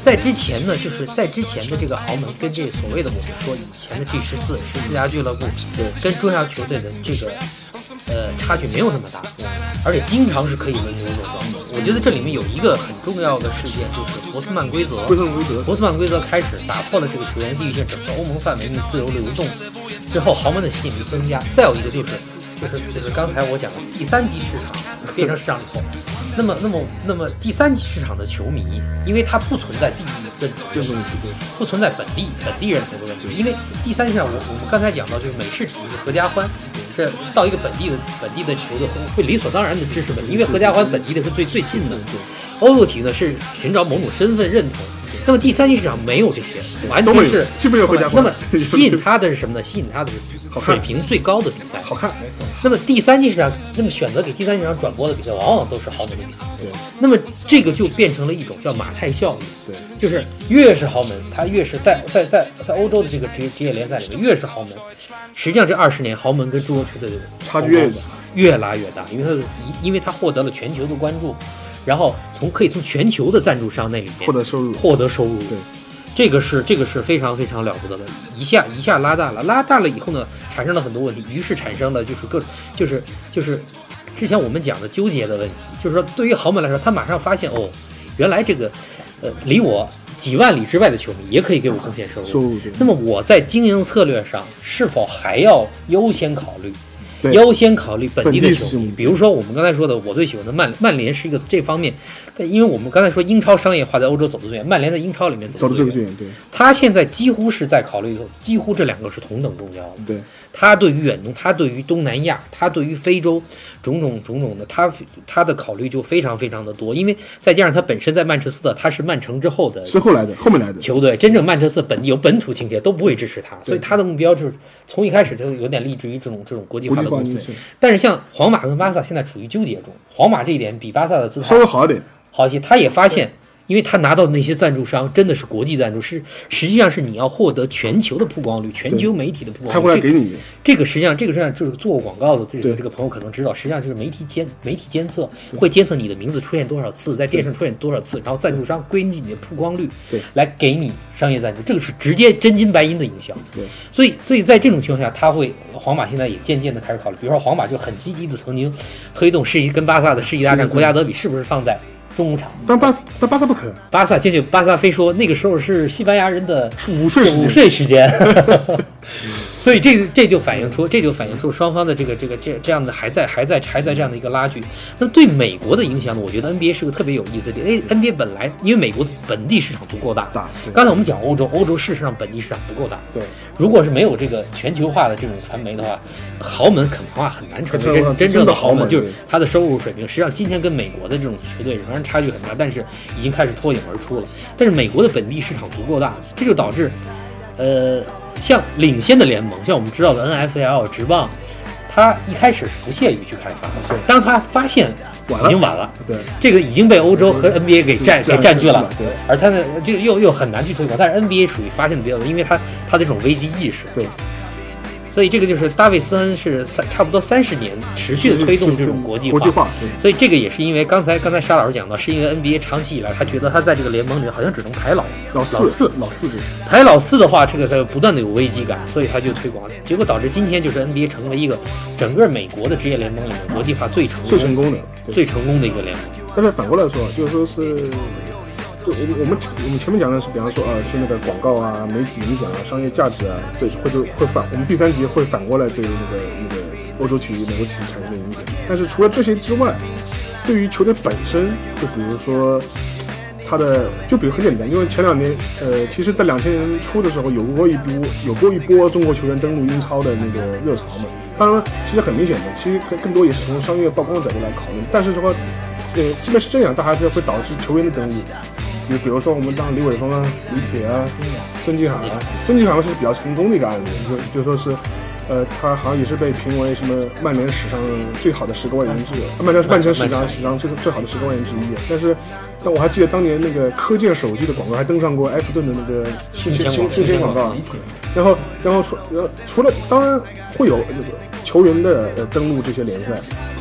在之前呢，就是在之前的这个豪门跟这所谓的我们说以前的 G 十四十四家俱乐部，对，跟中下球队的这个呃差距没有那么大，而且经常是可以轮流转的。我觉得这里面有一个很重要的事件，就是博斯曼规则。博斯曼规则，博斯曼规则开始打破了这个球员地域性，整个欧盟范围内自由流动之后，豪门的吸引力增加。再有一个就是，就是就是刚才我讲的第三级市场变成市场以后，那么那么那么第三级市场的球迷，因为它不存在地域认同，这种问题，不存在本地本地人才的问题，因为第三市场我我们刚才讲到就是美式体育是合家欢，是到一个本地的本地的球队会理所当然的支持本地，因为合家欢本地的是最最近的。欧陆体育呢是寻找某种身份认同，那么第三级市场没有这些，完全是基本有合家欢那么吸引他的是什么呢？吸引他的是水平最高的比赛。好看，那么第三级市场，那么选择给第三级市场转播的比赛，往往都是豪门的比赛。对那么这个就变成了一种叫马太效应。对，就是越是豪门，他越是在在在在欧洲的这个职业职业联赛里面越是豪门。实际上这二十年，豪门跟中国球队的差距越大越拉越大，因为他的因为他获得了全球的关注，然后从可以从全球的赞助商那里面获得收入，获得收入。对，这个是这个是非常非常了不得的，一下一下拉大了，拉大了以后呢，产生了很多问题，于是产生了就是各就是就是之前我们讲的纠结的问题，就是说对于豪门来说，他马上发现哦，原来这个呃离我几万里之外的球迷也可以给我贡献收入。收入，那么我在经营策略上是否还要优先考虑？对。优先考虑本地的球迷，比如说我们刚才说的，我最喜欢的曼曼联是一个这方面，但因为我们刚才说英超商业化在欧洲走得最远，曼联在英超里面走得最远。他现在几乎是在考虑，几乎这两个是同等重要的。对，他对于远东，他对于东南亚，他对于非洲，种种种种的，他他的考虑就非常非常的多，因为再加上他本身在曼彻斯特，他是曼城之后的是后来的，后面来的。球队，真正曼彻斯特本地有本土情节都不会支持他，所以他的目标就是从一开始就有点立志于这种这种国际化的公司。但是像皇马跟巴萨现在处于纠结中，皇马这一点比巴萨的姿态稍微好一点，好一些，他也发现。因为他拿到的那些赞助商真的是国际赞助，是实际上是你要获得全球的曝光率、全球媒体的曝光率才会来给你。这个实际上，这个实际上就是做过广告的这个这个朋友可能知道，实际上就是媒体监媒体监测会监测你的名字出现多少次，在电视出现多少次，然后赞助商根据你的曝光率对来给你商业赞助，这个是直接真金白银的营销。对，所以所以在这种情况下，他会皇马现在也渐渐的开始考虑，比如说皇马就很积极的曾经推动世纪跟巴萨的世纪大战国家德比是不是放在。中场，但巴但巴萨不肯。巴萨进去，巴萨非说那个时候是西班牙人的午睡午睡时间。所以这这就反映出，这就反映出双方的这个这个这这样的还在还在还在这样的一个拉锯。那对美国的影响呢？我觉得 NBA 是个特别有意思的。哎，NBA 本来因为美国本地市场足够大，大。刚才我们讲欧洲，欧洲事实上本地市场不够大。对。如果是没有这个全球化的这种传媒的话，豪门恐怕很难成为真真正的豪门。就是他的收入水平，实际上今天跟美国的这种球队仍然差距很大，但是已经开始脱颖而出了。但是美国的本地市场足够大，这就导致，呃。像领先的联盟，像我们知道的 N F L 直棒，他一开始是不屑于去开发，当他发现已经晚了，对，这个已经被欧洲和 N B A 给占给占据了，对，而他呢，这个又又很难去推广，但是 N B A 属于发现的比较多，因为他他这种危机意识，对。所以这个就是大卫斯恩是三差不多三十年持续的推动这种国际国际化，所以这个也是因为刚才刚才沙老师讲到，是因为 NBA 长期以来他觉得他在这个联盟里好像只能排老老四老四排老四的话，这个他不断的有危机感，所以他就推广，结果导致今天就是 NBA 成为一个整个美国的职业联盟里面国际化最成最成功的最成功的一个联盟。但是反过来说，就是说是。就我们我们我们前面讲的是，比方说啊，是那个广告啊、媒体影响啊、商业价值啊，对，会就会反。我们第三集会反过来对那个那个欧洲体育、美国体育产生的影响。但是除了这些之外，对于球队本身，就比如说他的，就比如很简单，因为前两年，呃，其实，在两千年初的时候，有过一波有过一波中国球员登陆英超的那个热潮嘛。当然，其实很明显的，其实更更多也是从商业曝光的角度来考虑。但是的话，呃，即便是这样，它还是会导致球员的登陆。就比如说，我们当李伟峰啊、李铁啊、孙继海啊，孙继海是比较成功的一个案例，就就说是，呃，他好像也是被评为什么曼联史上最好的十个外援之一，曼联是曼城史上史上最最好的十个外援之一。但是，但我还记得当年那个科健手机的广告还登上过埃弗顿的那个新新新鲜广告。然后，然后除呃除了当然会有那个球员的呃登陆这些联赛。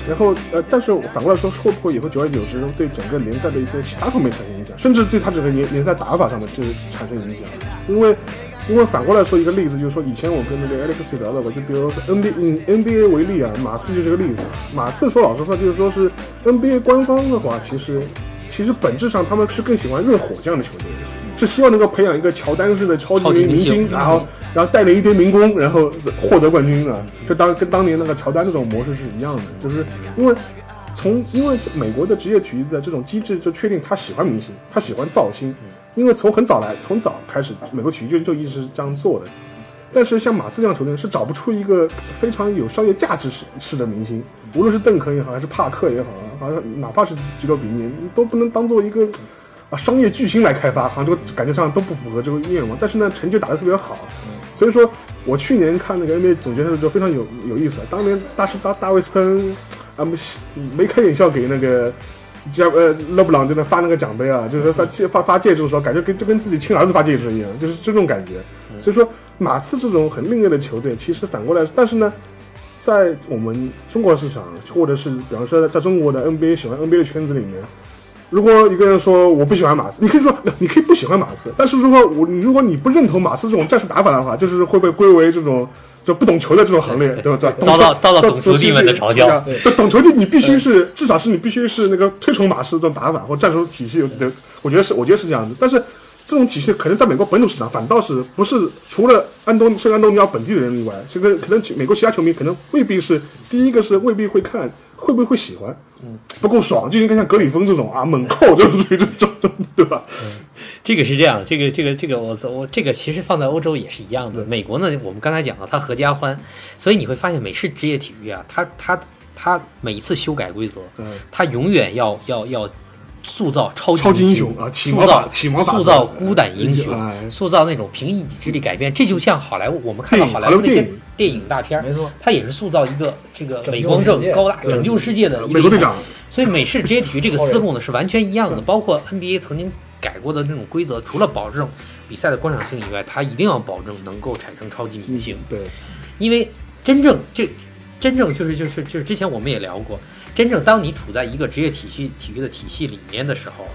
然后，呃，但是反过来说，会不会以后久而久之对整个联赛的一些其他方面产生影响，甚至对他整个联联赛打法上的这产生影响？因为，因为反过来说一个例子，就是说以前我跟那个 Alex 聊到过，就比如 NBA NBA 为例啊，马刺就是个例子。马刺说老实话，就是说是 NBA 官方的话，其实，其实本质上他们是更喜欢热火这样的球队，是希望能够培养一个乔丹式的超级明星，然后。然后带领一堆民工，然后获得冠军啊！就当跟当年那个乔丹那种模式是一样的，就是因为从因为美国的职业体育的这种机制就确定他喜欢明星，他喜欢造星，因为从很早来从早开始，美国体育就就一直是这样做的。但是像马刺这样球队是找不出一个非常有商业价值式式的明星，无论是邓肯也好，还是帕克也好，好像哪怕是吉罗比尼都不能当做一个。啊，商业巨星来开发，好像这个感觉上都不符合这个愿望。但是呢，成就打得特别好，所以说我去年看那个 NBA 总决赛的时候非常有有意思。当年大师大大卫斯登啊，没没开眼笑给那个加呃勒布朗在那发那个奖杯啊，就是发戒发发戒指的时候，感觉跟就跟自己亲儿子发戒指一样，就是这种感觉。所以说马刺这种很另类的球队，其实反过来，但是呢，在我们中国市场，或者是比方说在中国的 NBA 喜欢 NBA 的圈子里面。如果一个人说我不喜欢马刺，你可以说你可以不喜欢马刺，但是如果我如果你不认同马刺这种战术打法的话，就是会被归为这种就不懂球的这种行列，对不对？遭到遭到懂球帝们的嘲笑。对，懂球帝你必须是至少是你必须是那个推崇马刺这种打法或战术体系对，我觉得是我觉得是这样子。但是这种体系可能在美国本土市场反倒是不是除了安东圣安东尼奥本地的人以外，这个可能美国其他球迷可能未必是第一个是未必会看。会不会会喜欢？嗯，不够爽，就应该像格里芬这种啊，猛扣就是属于这种，对吧？嗯，这个是这样，这个这个这个我我这个其实放在欧洲也是一样的。美国呢，我们刚才讲了，它合家欢，所以你会发现美式职业体育啊，它它他每一次修改规则，嗯，他永远要要要塑造超级超级英雄啊启塑造塑造孤胆英雄，哎塑造那种凭一己之力改变。这就像好莱坞，我们看到好莱坞那些电影。大片儿，没错，它也是塑造一个这个伟光正高大拯救世界的一个英雄美国队长，所以美式职业体育这个 思路呢是完全一样的，包括 NBA 曾经改过的那种规则，除了保证比赛的观赏性以外，它一定要保证能够产生超级明星，对，因为真正这真正就是就是就是之前我们也聊过，真正当你处在一个职业体系体育的体系里面的时候，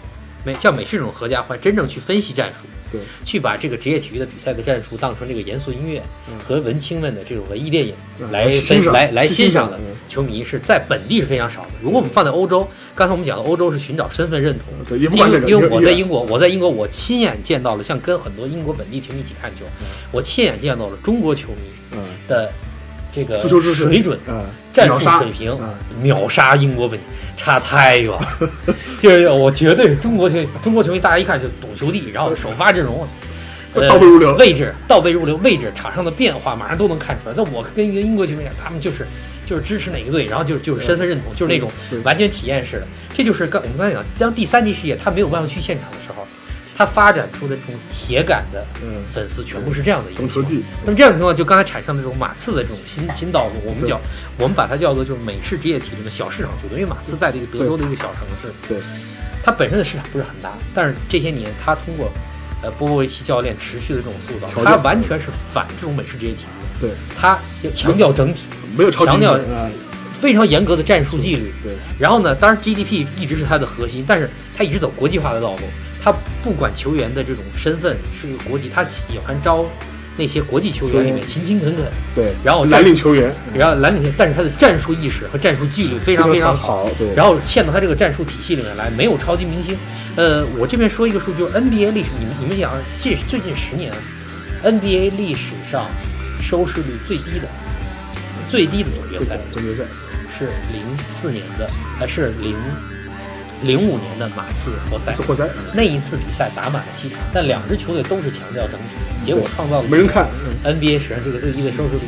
美像美式这种合家欢，真正去分析战术，对，去把这个职业体育的比赛的战术当成这个严肃音乐嗯。和文青们的这种文艺电影嗯来分来来欣赏的球迷是在本地是非常少的。如果我们放在欧洲，刚才我们讲的欧洲是寻找身份认同，因为因为我在英国，我在英国我亲眼见到了，像跟很多英国本地球迷一起看球，我亲眼见到了中国球迷嗯，的这个水准。嗯，战术水平嗯秒杀英国本，差太远了。就是我绝对是中国球迷，中国球迷大家一看就懂球帝，然后首发阵容，呃 倒背如流位置倒背如流，位置场上的变化马上都能看出来。那我跟一个英国球迷讲，他们就是就是支持哪个队，然后就就是身份认同，就是那种完全体验式的。这就是刚我们刚才讲，当第三级世界他没有办法去现场的时候，他发展出的这种铁杆的嗯。粉丝全部是这样的一个情况。那么这样的情况，就刚才产生的这种马刺的这种新新道路，我们叫我们把它叫做就是美式职业体育的小市场球队，因为马刺在这个德州的一个小城市，对，它本身的市场不是很大，但是这些年他通过呃波波维奇教练持续的这种塑造，他完全是反这种美式职业体育，对，他强调整体，没有超级强调非常严格的战术纪律。对，然后呢，当然 GDP 一直是它的核心，但是他一直走国际化的道路，他不管球员的这种身份是个国籍，他喜欢招那些国际球员里面勤勤恳恳。对，然后蓝领球员。然后蓝领，但是他的战术意识和战术纪律非常非常好，对，然后嵌到他这个战术体系里面来，没有超级明星。呃，我这边说一个数，就是 NBA 历史，你们你们想，这最近十年 NBA 历史上收视率最低的最低的总决赛。总决赛，是零四年的，呃是零零五年的马刺活塞塞，那一次比赛打满了七场，但两支球队都是强调整体，结果创造了没人看，嗯 NBA 史上这个最低的收视率，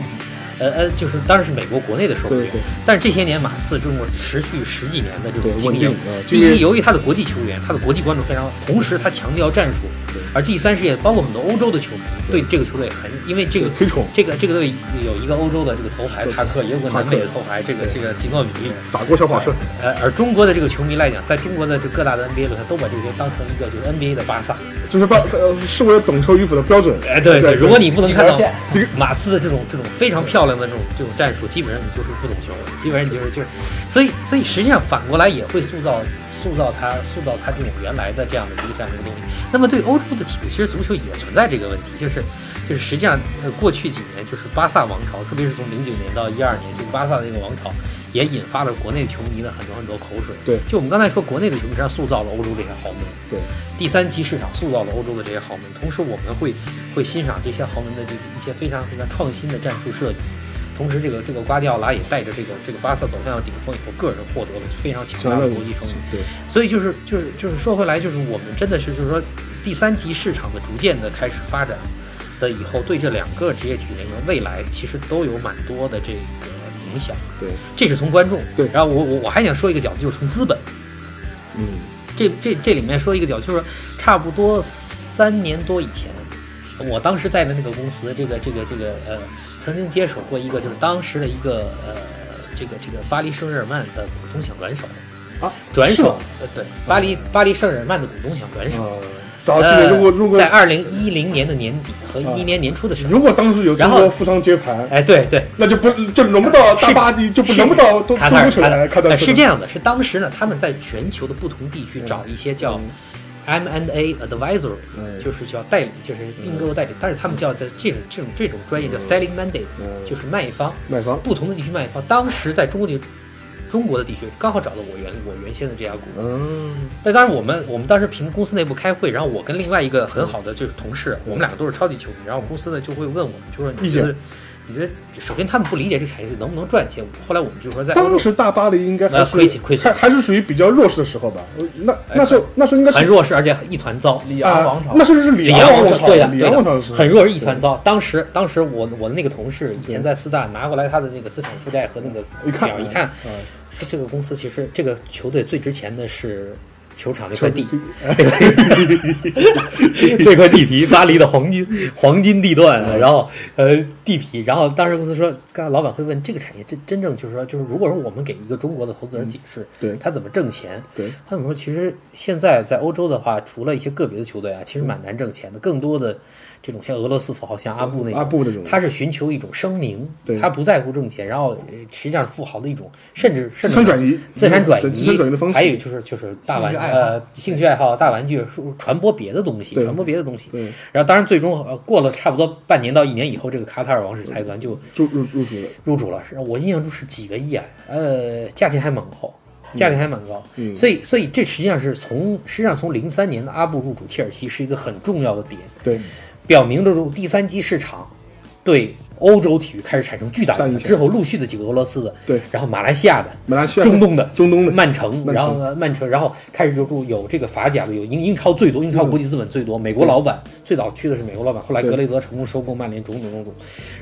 呃呃，就是当然是美国国内的收视率对对，但是这些年马刺这种持续十几年的这种经营呃，第一，由于他的国际球员，他的国际关注非常，同时他强调战术对，而第三是也包括很多欧洲的球迷对这个球队很，因为这个推崇这个这个队有一个欧洲的这个头牌帕克，也有个南美的头牌，这个这个吉诺比，法国小跑车，呃，而中国的这个球迷来讲，在中国的这各大的 NBA 里，他都把这个当成一个就是 NBA 的巴萨。就是把呃视为懂球与否的标准，哎，对对，如果你不能看到马刺的这种这种非常漂漂亮的这种这种战术，基本上你就是不懂球，基本上你就是就是，所以所以实际上反过来也会塑造塑造他塑造他这种原来的这样的一个战术东西。那么对欧洲的体育，其实足球也存在这个问题，就是就是实际上呃过去几年就是巴萨王朝，特别是从零九年到一二年，这个巴萨的这个王朝。也引发了国内球迷的很多很多口水。对就我们刚才说，国内的球迷实际上塑造了欧洲这些豪门。对，第三级市场塑造了欧洲的这些豪门，同时我们会会欣赏这些豪门的这个一些非常非常创新的战术设计。同时，这个这个瓜迪奥拉也带着这个这个巴萨走向了顶峰以后，个人获得了非常强大的国际声誉。对，所以就是就是就是说回来，就是我们真的是就是说，第三级市场的逐渐的开始发展的以后，对这两个职业体育联盟未来其实都有蛮多的这个影响。对，这是从观众。对然后我我我还想说一个角度，就是从资本。嗯，这这这里面说一个角度，就是差不多三年多以前，我当时在的那个公司，这个这个这个呃，曾经接手过一个，就是当时的一个呃，这个这个巴黎圣日耳曼的股东想转手，啊，转手，呃对，巴黎巴黎圣日耳曼的股东想转手。呃，早几年如果如果呃在二零一零年的年底和啊一一年年初的时候，如果当时有中然后国富商接盘，哎，对对，那就不就轮不到大巴黎，就不轮不到都卡塔尔中国球来看到呃是这样的，是当时呢，他们在全球的不同地区找一些叫 M&A advisor，、嗯。就是叫代理，就是并购代理，但是他们叫的这种这种这种专业叫 selling mandate，、嗯。就是卖方，卖方，不同的地区卖方。当时在中国地中国的地区刚好找到我原我原先的这家股。嗯，那当然，我们我们当时凭公司内部开会，然后我跟另外一个很好的就是同事，我们两个都是超级球迷，然后公司呢就会问我们，就说你觉得你觉得首先他们不理解这个产业是能不能赚钱，后来我们就说在当时大巴黎应该还呃是亏钱亏损还还是属于比较弱势的时候吧。呃那那时候那时候应该是很弱势，而且一团糟。李昂王啊朝，，那时候是里里昂王朝，对的，里对的昂王朝的时候很弱，势一团糟。当时，当时我我的那个同事以前在四大拿过来他的那个资产负债和那个一看表，一看，嗯说这个公司其实这个球队最值钱的是球场那块地，这块地皮，巴黎的黄金黄金地段，然后呃地皮，然后当时公司说，刚才老板会问这个产业真真正就是说，就是如果说我们给一个中国的投资人解释，对他怎么挣钱，对他怎么说？其实现在在欧洲的话，除了一些个别的球队啊，其实蛮难挣钱的。更多的这种像俄罗斯富豪，像阿布那种，阿布那种。他是寻求一种声名对，他不在乎挣钱，然后呃实际上是富豪的一种，甚至甚至资产转移，资产转移，资产转移的方式，还有就是就是大玩呃兴趣爱好、大玩具，传播别的东西，传播别的东西。对。然后当然最终呃过了差不多半年到一年以后，这个卡塔尔王室财团就入入入主了。入主了，是我印象中是几个亿啊，呃，价钱还蛮高，价钱还蛮高，嗯。所以所以这实际上是从实际上从零三年的阿布入主切尔西是一个很重要的点，对，表明了入第三级市场对欧洲体育开始产生巨大大影响。之后陆续的几个俄罗斯的，对。然后马来西亚的，马来西亚中东的中东的。曼城，然后呢曼城，然后开始就入有这个法甲的，有英英超最多，英超国际资本最多，美国老板最早去的是美国老板，后来格雷泽成功收购曼联，种种种种，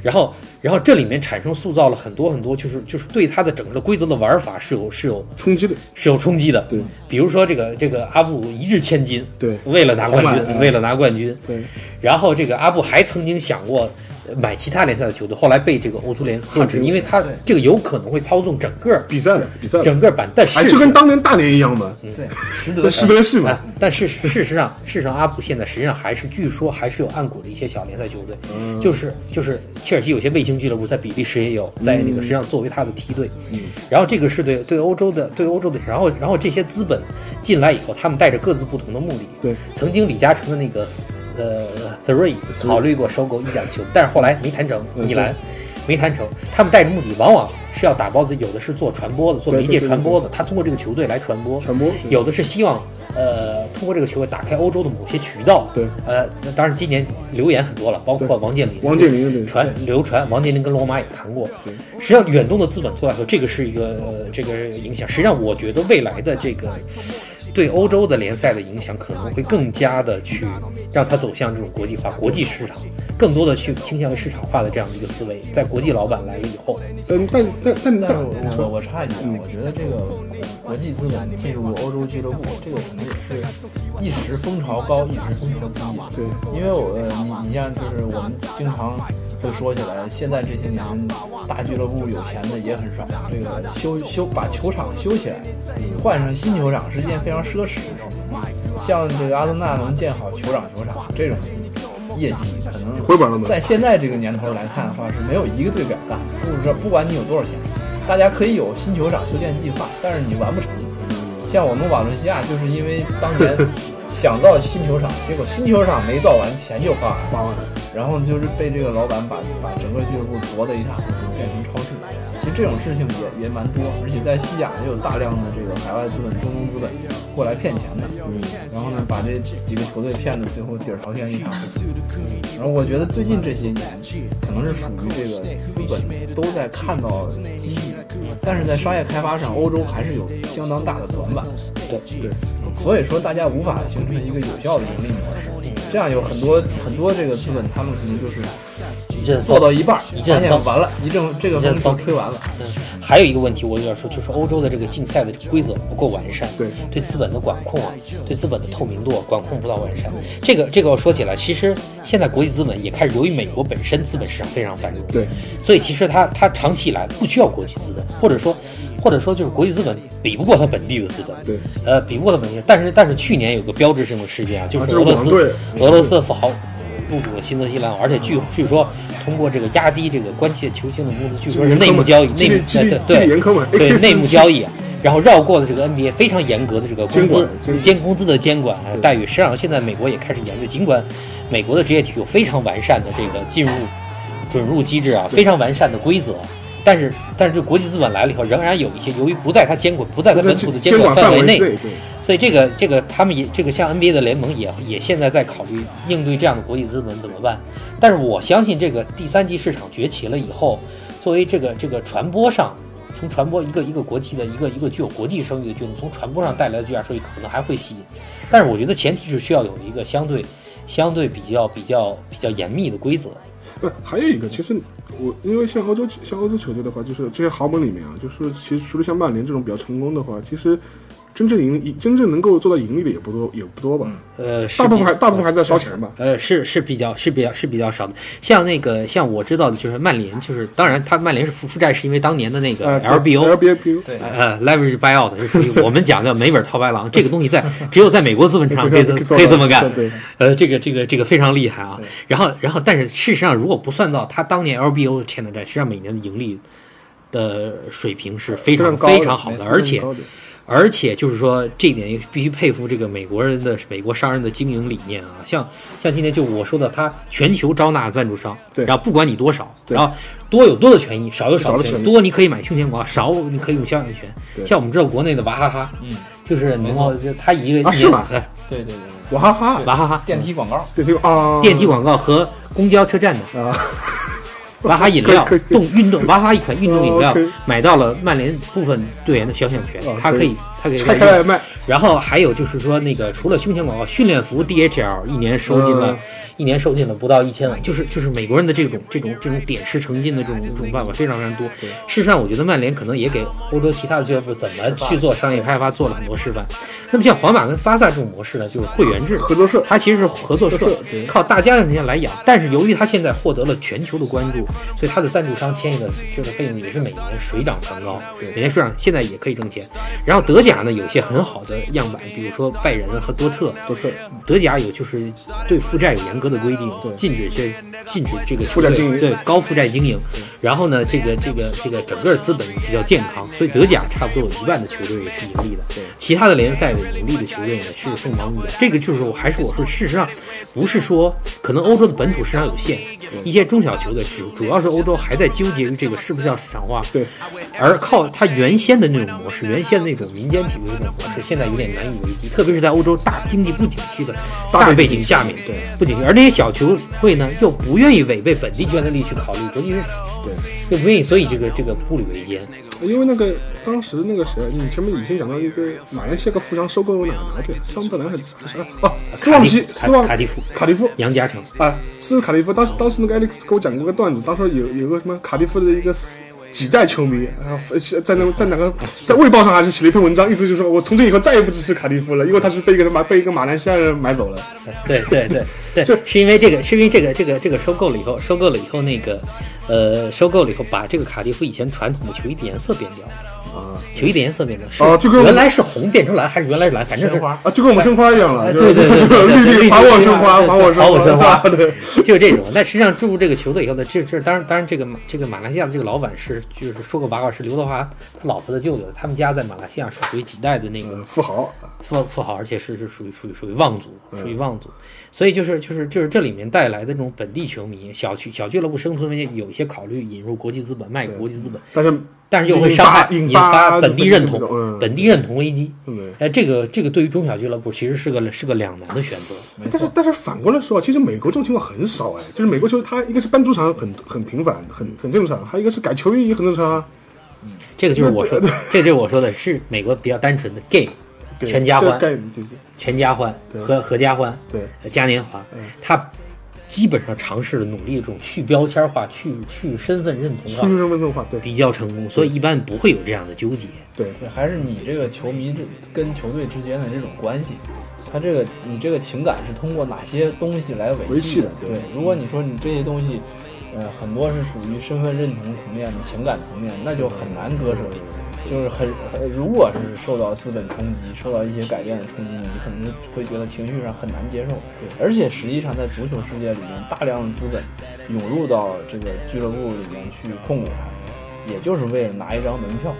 然后然后这里面产生塑造了很多很多，就是就是对它的整个的规则的玩法是有是有冲击的，是有冲击的，对，比如说这个这个阿布一掷千金，对。为了拿冠军，为了拿冠军，对，然后这个阿布还曾经想过呃买其他联赛的球队，后来被这个欧足联喝止，因为他这个有可能会操纵整个比赛的，比赛，整个版，但哎，是就跟当年大连一样嘛，对，实那得实德是嘛。啊，，但事实事实上，事实上，阿布现在实际上还是，据说还是有暗谷的一些小联赛球队，嗯。就是就是切尔西有些卫星俱乐部在比利时也有，在那个实际上作为他的梯队，嗯。然后这个是对对欧洲的对欧洲的，然后然后这些资本进来以后，他们带着各自不同的目的，对，曾经李嘉诚的那个呃 Three 考虑过收购意甲球，但是后来没谈成，嗯米兰。没谈成，他们带着目的往往是要打包子，有的是做传播的，做媒介传播的，他通过这个球队来传播，传播有的是希望呃通过这个球队打开欧洲的某些渠道，对，呃，那当然今年留言很多了，包括王健林，王健林传流传，王健林跟罗马也谈过。实际上，远东的资本做来说，这个是一个、呃、这个影响。实际上，我觉得未来的这个对欧洲的联赛的影响，可能会更加的去让它走向这种国际化、国际市场，更多的去倾向于市场化的这样的一个思维。在国际老板来了以后，嗯但但但但我我插一句啊，我觉得这个国际资本进入欧洲俱乐部，这个可能也是一时风潮高，一时风潮低。对，因为我呃你你像就是我们经常会说起来，现在这些年大俱乐部有钱的也很少，这个修修把球场修起来，换上新球场是一件非常奢侈的事情。像这个阿森纳能建好球场球场这种业绩，可能？在现在这个年头来看的话，是没有一个队敢干。不知道不管你有多少钱，大家可以有新球场修建计划，但是你完不成。像我们瓦伦西亚就是因为当年 想造新球场，结果新球场没造完，钱就花完八万，然后就是被这个老板把把整个俱乐部夺得一塌糊涂，变成超市。其实这种事情也也蛮多，而且在西甲也有大量的这个海外资本、中东资本过来骗钱的。嗯，然后呢，把这几个球队骗得最后底儿朝天一塌糊涂。然后我觉得最近这些年，可能是属于这个资本都在看到机遇，但是在商业开发上，欧洲还是有相当大的短板。对对，所以说大家无法形成一个有效的盈利模式。这样有很多很多这个资本，他们可能就是一阵做到一半，一阵风。完了，一阵这个风吹完了。嗯，还有一个问题，我有点说，就是欧洲的这个竞赛的规则不够完善，对。对资本的管控啊，对资本的透明度啊管控不到完善。这个这个要说起来，其实现在国际资本也开始，由于美国本身资本市场非常繁荣，对，所以其实它它长期以来不需要国际资本，或者说或者说就是国际资本比不过它本地的资本，对，呃，比不过它本地。但是但是去年有个标志性的事件啊，就是俄罗斯、俄罗斯富豪入主了新泽西兰，而且据据说通过这个压低这个关切球星的工资，据说是内幕交易，内幕对对对 内幕交易啊。然后绕过了这个 NBA 非常严格的这个工资监工资的监管呃待遇，实际上现在美国也开始研究，尽管美国的职业体育有非常完善的这个进入准入机制啊，非常完善的规则，但是但是这国际资本来了以后，仍然有一些由于不在它监管不在它本土的监监管范围内，对对，所以这个这个他们也这个像 NBA 的联盟也也现在在考虑应对这样的国际资本怎么办。但是我相信这个第三级市场崛起了以后，作为这个这个传播上，从传播一个一个国际的一个一个具有国际声誉的俱乐部，从传播上带来的巨大收益可能还会吸引。但是我觉得前提是需要有一个相对相对比较比较比较严密的规则。不，还有一个，其实我因为像欧洲像欧洲球队的话，就是这些豪门里面啊，就是其实除了像曼联这种比较成功的话，其实真正盈真正能够做到盈利的也不多，也不多吧。呃，大部分还大部分还在烧钱吧。呃，是是比较是比较是比较少的。像那个像我知道的，就是曼联，就是当然他曼联是负负债，是因为当年的那个呃 LBO。LBO 对呃，leverage buyout 是属于我们讲的美本套白狼，这个东西在 只有在美国资本市场可以可以这么干。对，呃，这个这个这个非常厉害啊。然后然后，但是事实上，如果不算到他当年 LBO 欠的债，实际上每年的盈利的水平是非常非常好的，而且而且就是说，这一点也必须佩服这个美国人的美国商人的经营理念啊。像像今天就我说的，他全球招纳赞助商，对。然后不管你多少，对。然后多有多的权益，少有少的权益，多你可以买胸前广告，少你可以用肖像权。对。像我们知道国内的娃哈哈，嗯，就是没能够就他一个一啊是吗？对对对对，娃哈哈。娃哈哈。电梯广告，电梯啊，电梯广告和公交车站的。啊，娃哈哈饮料动运动娃哈哈一款运动饮料买到了曼联部分队员的肖像权他，可以它可以它可以拆开来卖，然后还有就是说，那个除了胸前广告，训练服 DHL 一年收进了，嗯一年收进了不到一千万，就是就是美国人的这种这种这种点石成金的这种这种办法非常非常多。事实上，我觉得曼联可能也给欧洲其他的俱乐部怎么去做商业开发做了很多示范。那么像皇马跟巴萨这种模式呢，就是会员制合作社它其实是合作社靠大家的钱来养。但是由于它现在获得了全球的关注，所以它的赞助商签一个这个费用也是每年水涨船高，每年水涨，现在也可以挣钱。然后德甲呢有些很好的样板，比如说拜仁和多特。多特德甲有就是对负债有严格的规定对，禁止这禁止这个负债经营对高负债经营。然后呢，这个这个这个整个资本比较健康，所以德甲差不多有一半的球队是盈利的。对其他的联赛的盈利的球队呢是凤毛麟角。这个就是我还是我说，事实上不是说可能欧洲的本土市场有限，一些中小球队主主要是欧洲还在纠结于这个是不是要市场化，对，而靠它原先的那种模式，原先的那种民间体育的那种模式，现在有点难以为继，特别是在欧洲大经济不景气的大背景下面，对不景气，而那些小球会呢又不愿意违背本地球员的利益去考虑国际市场，对。又不愿意，所以这个这个步履维艰。因为那个当时那个谁，你前面以前讲到一个马来西亚个富商收购了哪个队？桑德兰还是啥？哦，斯旺西，卡斯旺卡迪夫卡迪夫杨家成，啊，是卡迪夫。当时当时那个 Alex 给我讲过个段子，当时有有个什么卡迪夫的一个死几代球迷啊，在那在哪个在卫报上还是写了一篇文章，意思就是说我从今以后再也不支持卡迪夫了，因为他是被一个马被一个马来西亚人买走了。对对对对，就是因为这个，是因为这个这个这个收购了以后，收购了以后那个，呃，收购了以后把这个卡迪夫以前传统的球衣的颜色变掉了。啊球衣的颜色变成，是哦就跟原来是红变成蓝，还是原来是蓝？反正是花啊，就跟我们申花一样了，对对对对对绿对地还我申花，对还我还我申花对，就是这种。但实际上注入这个球队以后呢，这这当然当然这个这个马来西亚的这个老板是就是说个八卦是刘德华他老婆的舅舅，他们家在马来西亚是属于几代的那个富豪，富富豪，而且是是属于属于属于望族，嗯属于望族，所以就是就是就是这里面带来的这种本地球迷小区小俱乐部生存问题，有一些考虑引入国际资本，卖给国际资本，但是但是又会伤害引发本地认同嗯，本地认同危机。对。哎，这个这个对于中小俱乐部其实是个是个两难的选择。但是但是反过来说，其实美国这种情况很少哎，就是美国球他一个是搬主场很很频繁，很很正常，还有一个是改球衣也很正常啊。这个就是我说的，这就是我说的是美国比较单纯的 game，全家欢全家欢对和合家欢，对呃嘉年华，它基本上尝试了努力这种去标签化、去去身份认同化，去身份认同化，对比较成功，所以一般不会有这样的纠结。对对，还是你这个球迷这跟球队之间的这种关系，他这个你这个情感是通过哪些东西来维维系的的？对对，如果你说你这些东西，呃，很多是属于身份认同层面的、情感层面，那就很难割舍。就是很很，如果是受到资本冲击、受到一些改变的冲击，你可能会觉得情绪上很难接受。对，而且实际上在足球世界里面，大量的资本涌入到这个俱乐部里面去控股它，也就是为了拿一张门票。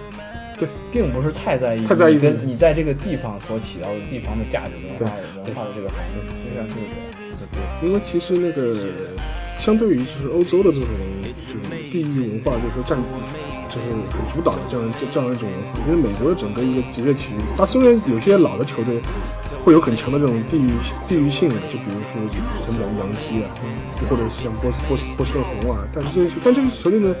对，并不是太在意太在意你跟你在这个地方所起到的地方的价值文化对文化的这个含义，实际上就是这样。因为其实那个相对于就是欧洲的这种就是地域文化，就是说占就是很主导的这样这这样一种文化。就是美国的整个一个职业体育，它虽然有些老的球队会有很强的这种地域地域性啊，就比如说像讲洋基啊，或者像波斯波斯波士顿红啊，但是这些但这些球队呢，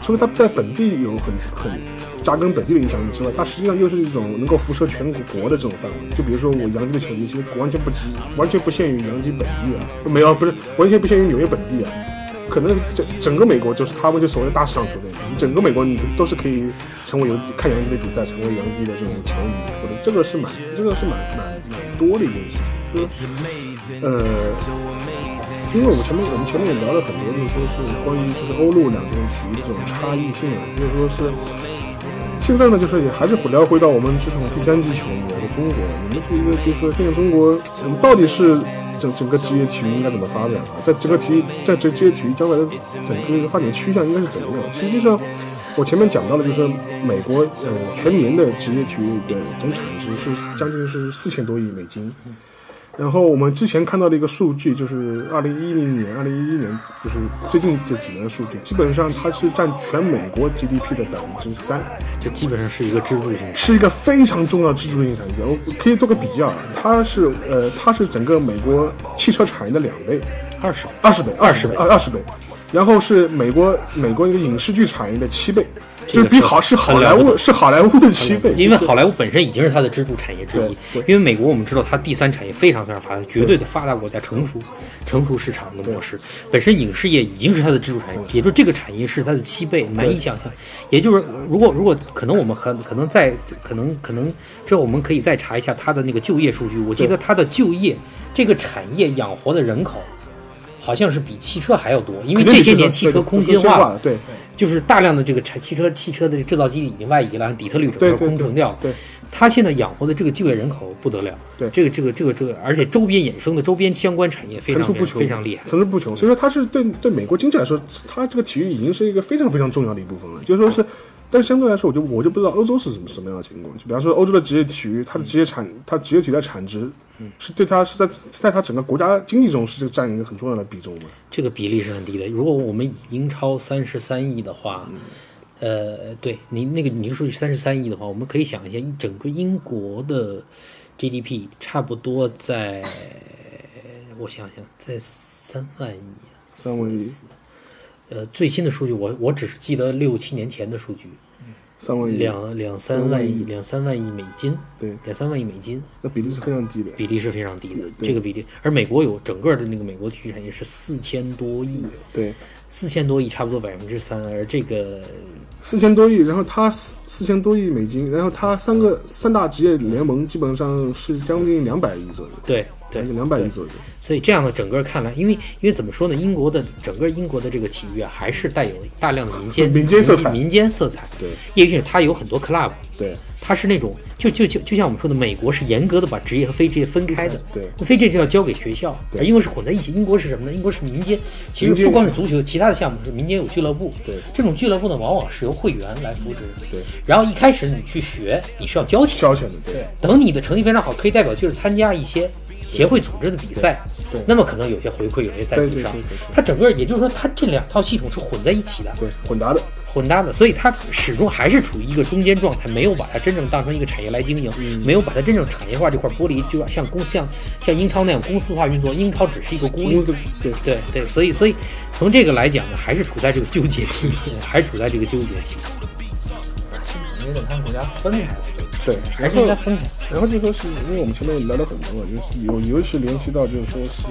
除了它在本地有很很扎根本地的影响力之外，它实际上又是一种能够辐射全国的这种范围。就比如说我洋基的球迷，其实完全不只完全不限于洋基本地啊，没有不是完全不限于纽约本地啊。可能整整个美国就是他们就所谓的大市场球队，整个美国你都是可以成为有看洋基的比赛，成为洋基的这种球迷，或者这个是蛮这个是蛮蛮蛮多的一件事情。就是呃，因为我们前面我们前面也聊了很多，就是说是关于就是欧陆两种体育的这种差异性啊，就是说是现在呢，就是也还是回聊回到我们这种第三季球迷我们中国，你们觉得就是说现在中国我们到底是？整整个职业体育应该怎么发展啊？在整个体育，在这职业体育将来的整个一个发展的趋向应该是怎么样？实际上，我前面讲到了，就是美国呃全年的职业体育的总产值是将近是四千多亿美金。然后我们之前看到的一个数据，就是二零一零年、二零一一年，就是最近这几年的数据，基本上它是占全美国 GDP 的百分之三，这基本上是一个支柱性，是一个非常重要支柱性产业。我可以做个比较，它是呃，它是整个美国汽车产业的两倍，二十二十倍，二十倍，二二十倍，然后是美国美国一个影视剧产业的七倍。就是比好是好莱坞是好莱坞的七倍，因为好莱坞本身已经是它的支柱产业之一。因为美国我们知道它第三产业非常非常发达，绝对的发达国家，成熟成熟市场的模式，本身影视业已经是它的支柱产业，也就这个产业是它的七倍，难以想象。也就是如果如果可能，我们很可能再可能可能这我们可以再查一下它的那个就业数据。我记得它的就业这个产业养活的人口。好像是比汽车还要多，因为这些年汽车空心化了，对，就是大量的这个产汽车汽车的制造基地已经外移了，底特律整个空城掉了。对，他现在养活的这个就业人口不得了，对，这个这个这个这个，而且周边衍生的周边相关产业非常非常厉害，层出不穷。所以说，它是对对美国经济来说，它这个体育已经是一个非常非常重要的一部分了，就是说是。但相对来说，我就我就不知道欧洲是什么什么样的情况。就比方说，欧洲的职业体育，它的职业产，它职业体育的产值，是对它是在在它整个国家经济中是占一个很重要的比重的。这个比例是很低的。如果我们以英超三十三亿的话，呃，对，您那个您说三十三亿的话，我们可以想一下，一整个英国的 GDP 差不多在，我想想，在三万亿，三万亿。呃，最新的数据我我只是记得六七年前的数据，三万亿，两两三万亿，两三万亿美金，对，两三万亿美金，那比例是非常低的，比例是非常低的，这个比例。而美国有整个的那个美国体育产业是四千多亿，对，四千多亿差不多百分之三，而这个四千多亿，然后它四四千多亿美金，然后它三个三大职业联盟基本上是将近两百亿左右，对。对，两百亿左右。所以这样的整个看来，因为因为怎么说呢？英国的整个英国的这个体育啊，还是带有大量的民间 民间色彩。民间色彩。对，因为它有很多 club。对，它是那种就就就就像我们说的，美国是严格的把职业和非职业分开的。对，非职业就要交给学校，而英国是混在一起。英国是什么呢？英国是民间。其实不光是足球，其他的项目是民间有俱乐部。对，这种俱乐部呢，往往是由会员来扶持。对，然后一开始你去学，你是要交钱。交钱的。对，等你的成绩非常好，可以代表就是参加一些。协会组织的比赛，对，那么可能有些回馈，有些赞助商，它整个也就是说，它这两套系统是混在一起的，对，混搭的，混搭的，所以它始终还是处于一个中间状态，没有把它真正当成一个产业来经营，没有把它真正产业化这块剥离，就要像公像像英超那样公司化运作，英超只是一个公司，对。对对，所以所以从这个来讲呢，还是处在这个纠结期，还是处在这个纠结期，因为他们国家分开。对，然后然后就说是因为我们前面聊了很多，就是有尤其联系到就是说是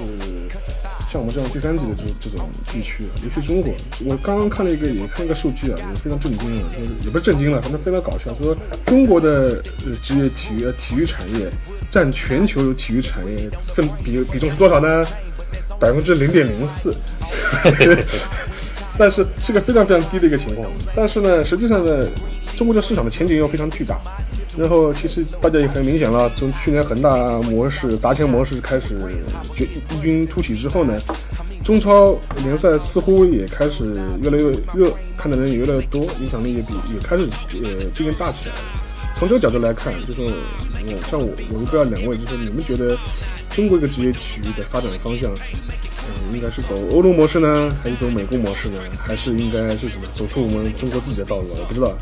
像我们这种第三级的这这种地区，尤其中国，我刚刚看了一个也看一个数据啊，也非常震惊啊，就是也不是震惊了，反正非常搞笑，说中国的呃职业体育体育产业占全球体育产业分比比重是多少呢？百分之零点零四，但是是个非常非常低的一个情况，但是呢，实际上呢，中国的市场的前景又非常巨大。然后其实大家也很明显了，从去年恒大模式砸钱模式开始绝异军突起之后呢，中超联赛似乎也开始越来越热，看的人也越来越多，影响力也比也开始呃渐渐大起来了。从这个角度来看，就是说像我，我不知道两位，就是你们觉得中国一个职业体育的发展方向嗯，应该是走欧洲模式呢，还是走美国模式呢？还是应该是怎么走出我们中国自己的道路？我不知道。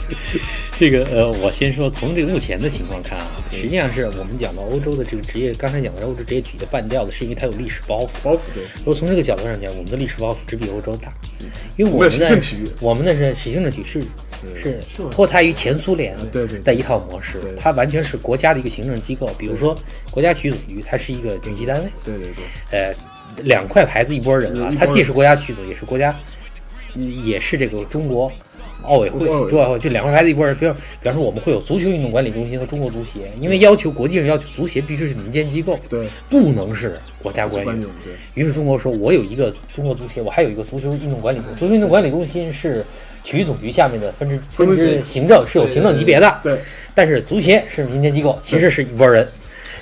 这个呃，我先说从这个目前的情况看啊，实际上是我们讲到欧洲的这个职业，刚才讲的欧洲职业体育的半吊子，是因为它有历史包袱。包袱对。如果从这个角度上讲，我们的历史包袱只比欧洲大，因为我们的政体育，我们的是行政体育是是脱胎于前苏联的一套模式，它完全是国家的一个行政机构。比如说国家体育总局，它是一个顶级单位。对对对。呃。两块牌子一拨人啊，他既是国家体育总，也是国家，也是这个中国奥委会，中奥会就两块牌子一拨人。比方，比方说我们会有足球运动管理中心和中国足协，因为要求国际上要求足协必须是民间机构，对，不能是国家管理。于是中国说，我有一个中国足协，我还有一个足球运动管理，足球运动管理中心是体育总局下面的分支分支行政是有行政级别的，对，但是足协是民间机构，其实是一拨人。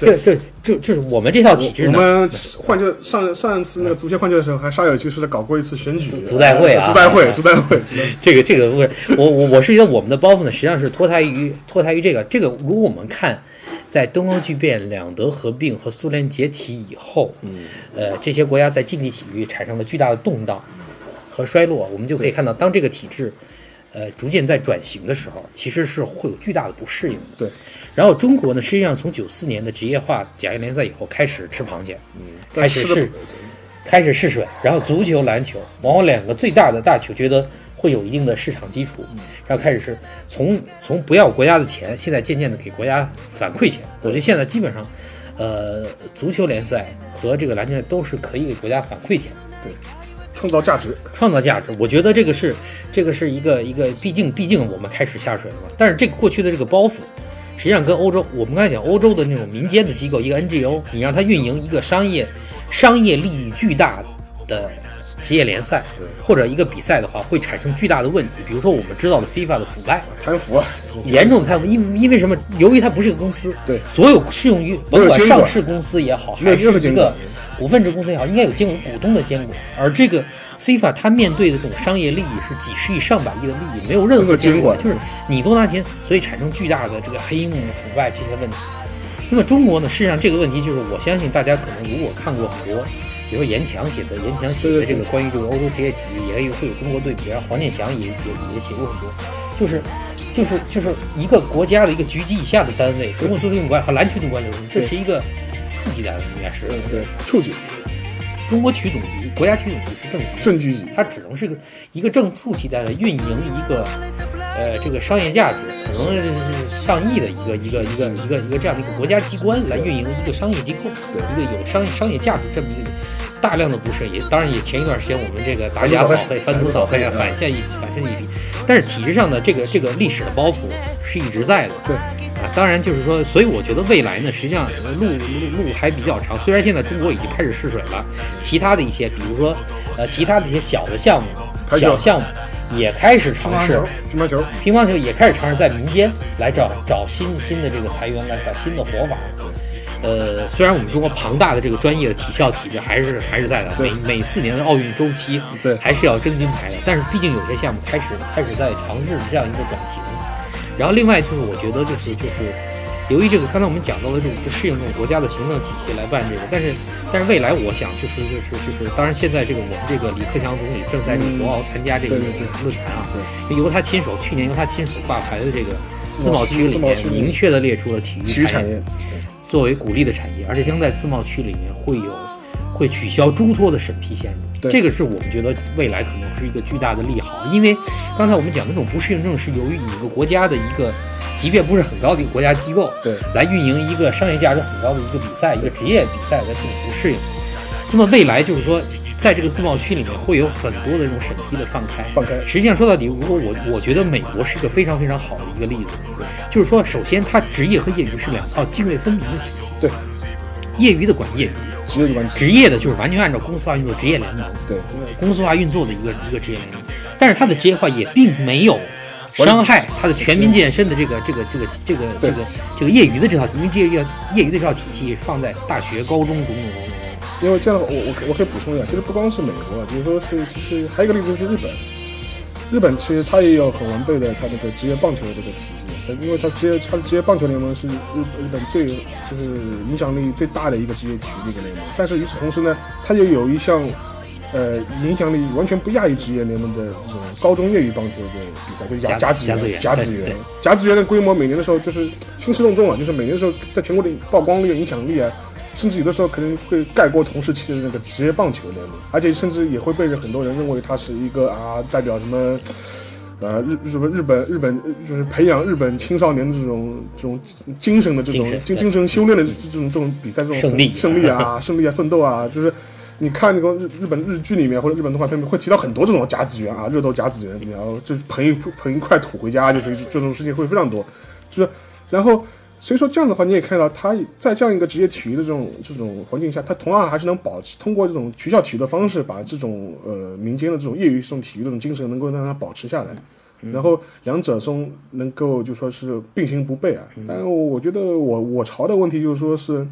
这这就就是我们这套体制。我们换届上上一次那个足协换届的时候，还煞有其事的搞过一次选举足代会啊，足代会，足代会。这个这个不是我我我是觉得我们的包袱呢，实际上是脱胎于脱胎于这个这个。如果我们看在东欧剧变、两德合并和苏联解体以后，嗯，呃，这些国家在竞技体育产生了巨大的动荡和衰落，我们就可以看到，当这个体制呃逐渐在转型的时候，其实是会有巨大的不适应的。对。然后中国呢，实际上从九四年的职业化甲 A 联赛以后开始吃螃蟹，嗯，开始试，开始试水。然后足球、篮球，往往两个最大的大球，觉得会有一定的市场基础，然后开始是从从不要国家的钱，现在渐渐的给国家反馈钱。我觉得现在基本上，呃，足球联赛和这个篮球赛都是可以给国家反馈钱，对，创造价值，创造价值。我觉得这个是这个是一个一个，毕竟毕竟我们开始下水了，但是这个过去的这个包袱。实际上跟欧洲，我们刚才讲欧洲的那种民间的机构，一个 NGO，你让它运营一个商业、商业利益巨大的职业联赛，或者一个比赛的话，会产生巨大的问题。比如说我们知道的 FIFA 的腐败、贪腐，严重贪腐。因因为什么？由于它不是一个公司，对，所有适用于甭管上市公司也好，还是一个股份制公司也好，应该有监管股东的监管，而这个。非法，他面对的这种商业利益是几十亿、上百亿的利益，没有任何监管，就是你多拿钱，所以产生巨大的这个黑幕、腐败这些问题。那么中国呢？事实上这个问题就是，我相信大家可能如果看过很多，比如说严强写的、严强写的这个关于这个欧洲职业体育，也有会有中国对比，然后黄健翔也也也写过很多，就是就是就是一个国家的一个局级以下的单位，中国足球运动管和篮球运动管理，这是一个处级单位，应该是对处级。中国体育总局、国家体育总局是正正局级，它只能是个一个正负级单位，运营一个呃这个商业价值可能是上亿的一个一个一个一个一个这样的一个国家机关来运营一个商业机构，一个有商业商业价值这么一个大量的不是也当然也前一段时间我们这个打假扫黑、翻图扫黑啊，反现一反现一笔，但是体制上的这个这个历史的包袱是一直在的。对啊。当然，就是说，所以我觉得未来呢，实际上路路路还比较长。虽然现在中国已经开始试水了，其他的一些，比如说，呃，其他的一些小的项目、小项目也开始尝试乒乓球，乒乓球也开始尝试在民间来找找新新的这个财源，来找新的活法。呃，虽然我们中国庞大的这个专业的体校体制还是还是在的，每每四年的奥运周期，对，还是要争金牌的。但是毕竟有些项目开始开始在尝试这样一个转型。然后另外就是，我觉得就是就是，由于这个刚才我们讲到的这种不适应这种国家的行政体系来办这个，但是但是未来我想就是就是就是，当然现在这个我们这个李克强总理正在这个博鳌参加这个论坛啊，由他亲手去年由他亲手挂牌的这个自贸区里面明确的列出了体育产业作为鼓励的产业，而且将在自贸区里面会有会取消中托的审批限制。这个是我们觉得未来可能是一个巨大的利好，因为刚才我们讲的这种不适应症是由于一个国家的一个级别不是很高的一个国家机构，对，来运营一个商业价值很高的一个比赛，一个职业比赛的这种不适应。那么未来就是说，在这个自贸区里面会有很多的这种审批的放开，放开。实际上说到底，如果我我觉得美国是一个非常非常好的一个例子，就是说，首先它职业和业余是两套泾渭分明的体系，对，业余的管业余。职业的职业的就是完全按照公司化运作职业联盟，对，公司化运作的一个一个职业联盟，但是它的职业化也并没有伤害它的全民健身的这个这个这个这个这个这个业余的这套，因为这业业余的这套体系放在大学、高中种种种种。因为这样的话，我我我可以补充一下，其实不光是美国，比如说是其实还有一个例子是日本，日本其实它也有很完备的它那个职业棒球的这个体系。因为它职业它职业棒球联盟是日日本最就是影响力最大的一个职业体育的一个联盟，但是与此同时呢，它也有一项呃影响力完全不亚于职业联盟的这种高中业余棒球的比赛，就是甲甲子甲子园甲子园甲子园的规模每年的时候就是兴师动众啊，就是每年的时候在全国的曝光率、影响力啊。甚至有的时候可能会盖过同时期的那个职业棒球联盟，而且甚至也会被很多人认为他是一个啊代表什么呃日日本日本日本就是培养日本青少年的这种这种精神的这种精精精神修炼的这种这种比赛这种胜利胜利啊 胜利啊奋斗啊，就是你看那个日日本日剧里面或者日本动画片里面会提到很多这种甲子园啊热斗甲子园怎么样，就是捧一捧一块土回家，就是这种事情会非常多，就是然后。所以说这样的话，你也看到他在这样一个职业体育的这种这种环境下，他同样还是能保持通过这种学校体育的方式，把这种呃民间的这种业余这种体育的这种精神能够让它保持下来。然后两者中能够就说是并行不悖啊。但是我觉得我我朝的问题就是说是。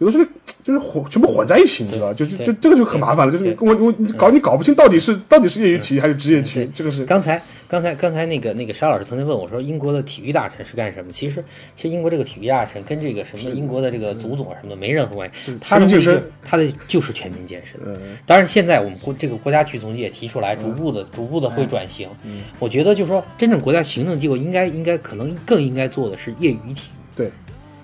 有的时候就是混全部混在一起，你知道，就是就这个就很麻烦了。就是我我搞你搞不清到底是到底是业余体育还是职业体育，这个是刚才刚才刚才那个那个沙老师曾经问我说，英国的体育大臣是干什么？其实其实英国这个体育大臣跟这个什么英国的这个足总什么的没任何关系，他的就是他的就是全民健身。嗯当然，现在我们国这个国家体育总局也提出来，逐步的逐步的会转型。我觉得就是说，真正国家行政机构应该应该可能更应该做的是业余体育对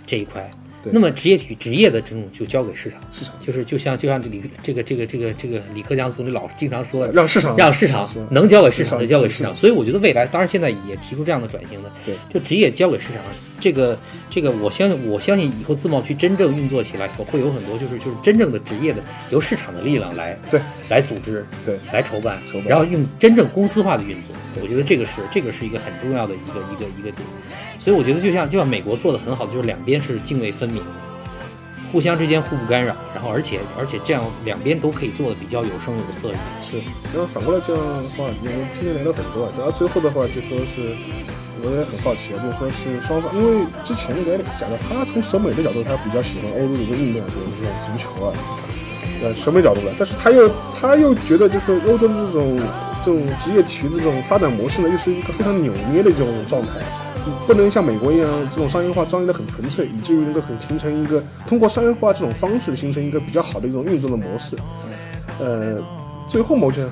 这一块。对那么职业体育职业的这种就交给市场，市场就是就像就像这李这个这个这个这个李克强总理老经常说的，让市场让市场能交给市场就交给市场。所以我觉得未来，当然现在也提出这样的转型的，对，就职业交给市场。这个这个，我相信我相信以后自贸区真正运作起来以后，会有很多就是就是真正的职业的由市场的力量来对来组织对来筹办，筹办然后用真正公司化的运作。我觉得这个是这个是一个很重要的一个一个一个点。所以我觉得就像就像美国做的很好的，就是两边是泾渭分明的。互相之间互不干扰，然后而且而且这样两边都可以做的比较有声有色一点。是，然后反过来这样的话，因为今天聊了很多，然后最后的话就说是，我也很好奇啊，就说是双方，因为之前那个 Alex 讲的，他从审美的角度，他比较喜欢欧洲的一个运动，就是这种足球啊，呃，审美角度的，但是他又他又觉得就是欧洲的这种这种职业体育的这种发展模式呢，又是一个非常扭捏的这种状态。不能像美国一样这种商业化装的很纯粹，以至于能够很形成一个通过商业化这种方式形成一个比较好的一种运作的模式。呃，最后某想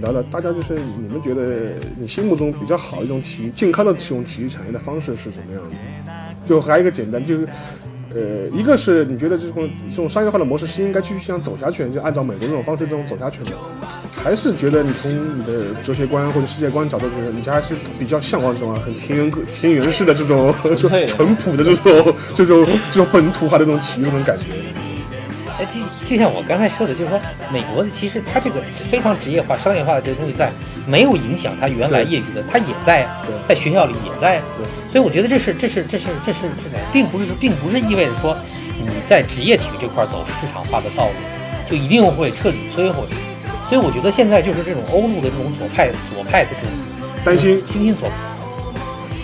聊聊，大家就是你们觉得你心目中比较好一种体育健康的这种体育产业的方式是什么样子？就还有一个简单就是。呃，一个是你觉得这种这种商业化的模式是应该继续这样走下去，就按照美国这种方式这种走下去吗？还是觉得你从你的哲学观或者世界观角度，觉得你还是比较向往这种很田园田园式的这种 就淳朴的这种这种这种本土化的这种体育那种感觉？哎，就就像我刚才说的，就是说美国的其实它这个非常职业化、商业化的这个东西在没有影响它原来业余的，它也在在学校里也在。所以我觉得这是这是这是这是并不是并不是意味着说你在职业体育这块走市场化的道路就一定会彻底摧毁。所以我觉得现在就是这种欧陆的这种左派左派的这种担心清新左。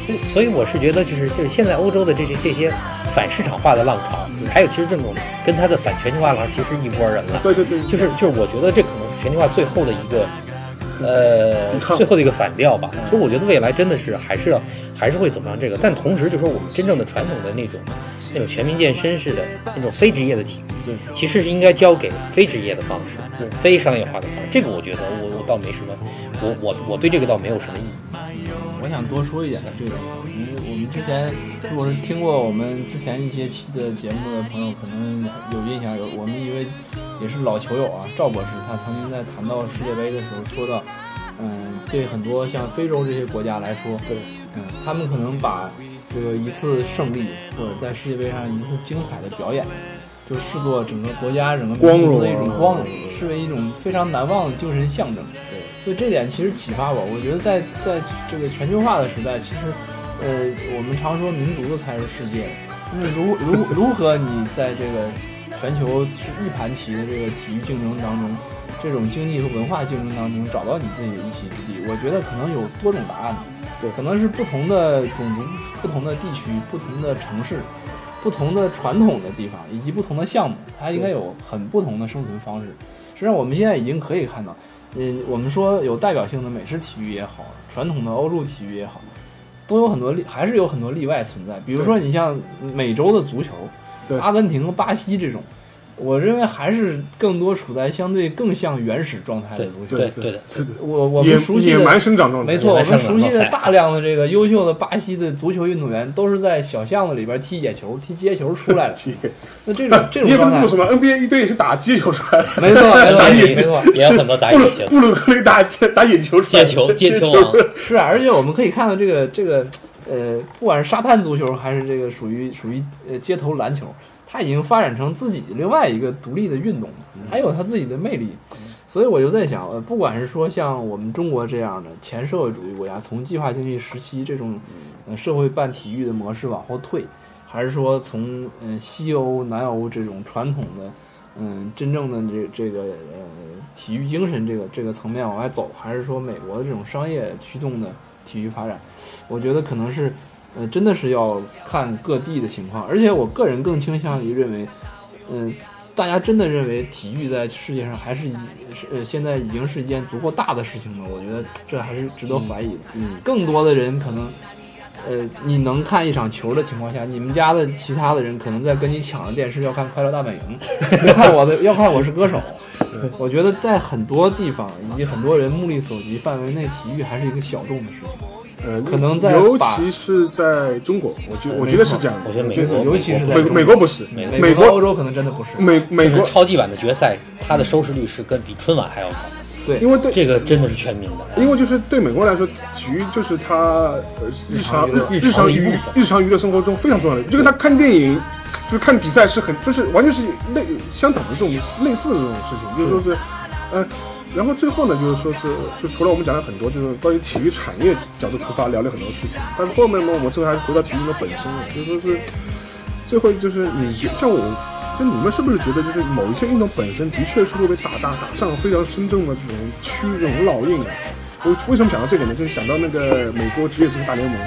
所以所以我是觉得就是就是现在欧洲的这些这些反市场化的浪潮，还有其实这种跟它的反全球化浪潮其实一拨人了。对对对，就是就是我觉得这可能是全球化最后的一个。呃，最后的一个反调吧，所以我觉得未来真的是还是要还是会走向这个，但同时就说我们真正的传统的那种那种全民健身式的那种非职业的体育，对，其实是应该交给非职业的方式，对，非商业化的方式。这个我觉得我我倒没什么，我我我对这个倒没有什么意义。我想多说一点的这个，因为我们之前如果是听过我们之前一些期的节目的朋友，可能有印象，有我们一位。也是老球友啊，赵博士，他曾经在谈到世界杯的时候说到，嗯，对很多像非洲这些国家来说，对，嗯，他们可能把这个一次胜利或者在世界杯上一次精彩的表演，就视作整个国家整个民族的一种光荣，视为一种非常难忘的精神象征。对，所以这点其实启发我，我觉得在在这个全球化的时代，其实，呃，我们常说民族的才是世界，那么如如如何你在这个。全球是一盘棋的这个体育竞争当中，这种经济和文化竞争当中找到你自己的一席之地，我觉得可能有多种答案。对，可能是不同的种族、不同的地区、不同的城市、不同的传统的地方以及不同的项目，它应该有很不同的生存方式。实际上，我们现在已经可以看到，嗯，我们说有代表性的美式体育也好，传统的欧陆体育也好，都有很多例，还是有很多例外存在。比如说，你像美洲的足球，对阿根廷和巴西这种，我认为还是更多处在相对更像原始状态的对足球。对对的，对的，我我野们熟悉的野蛮生长状态，没错，我们熟悉的大量的这个优秀的巴西的足球运动员，都是在小巷子里边踢野球、踢街球出来的。那这种 这种状态也不是这么，说嘛，NBA 一队也是打街球出来的，没错没错打野没错，也有很多打野布鲁球，布鲁克林打打野球出来的，接球接球球王，是啊，而且我们可以看到这个这个呃，不管是沙滩足球还是这个属于属于呃街头篮球，它已经发展成自己另外一个独立的运动，它有它自己的魅力。所以我就在想，呃，不管是说像我们中国这样的前社会主义国家，从计划经济时期这种呃社会办体育的模式往后退，还是说从、呃西欧、南欧这种传统的嗯真正的这这个呃体育精神这个这个层面往外走，还是说美国的这种商业驱动的体育发展？我觉得可能是，呃，真的是要看各地的情况，而且我个人更倾向于认为，嗯、大家真的认为体育在世界上还是已是呃现在已经是一件足够大的事情了，我觉得这还是值得怀疑的。嗯，更多的人可能，呃，你能看一场球的情况下，你们家的其他的人可能在跟你抢着电视要看《快乐大本营》，要看我的要看《我是歌手》。我觉得在很多地方以及很多人目力所及范围内，体育还是一个小众的事情。呃，可能在尤其是在中国，我觉呃我觉得是这样的。我觉得美没错国尤其是在美美国不是，美国欧洲可能真的不是。美美国，超级碗的决赛，它的收视率是跟比春晚还要高，对，因为对，这个真的是全民的。因为就是对美国来说，体育就是他呃日常日常娱乐日常娱日常的一部分日常娱乐生活中非常重要的，就跟他看电影，就是看比赛是很就是完全是类相等的这种类似的这种事情，就是说是，呃。然后最后呢，就是说是，就除了我们讲了很多，就是关于体育产业角度出发聊了很多事情，但是后面呢，我们最后还是回到体育的本身了，就是说是，最后就是你觉像我，就你们是不是觉得就是某一些运动本身的确是会被打打打上非常深重的这种区这种烙印啊？我为什么想到这个呢？就是想到那个美国职业足球大联盟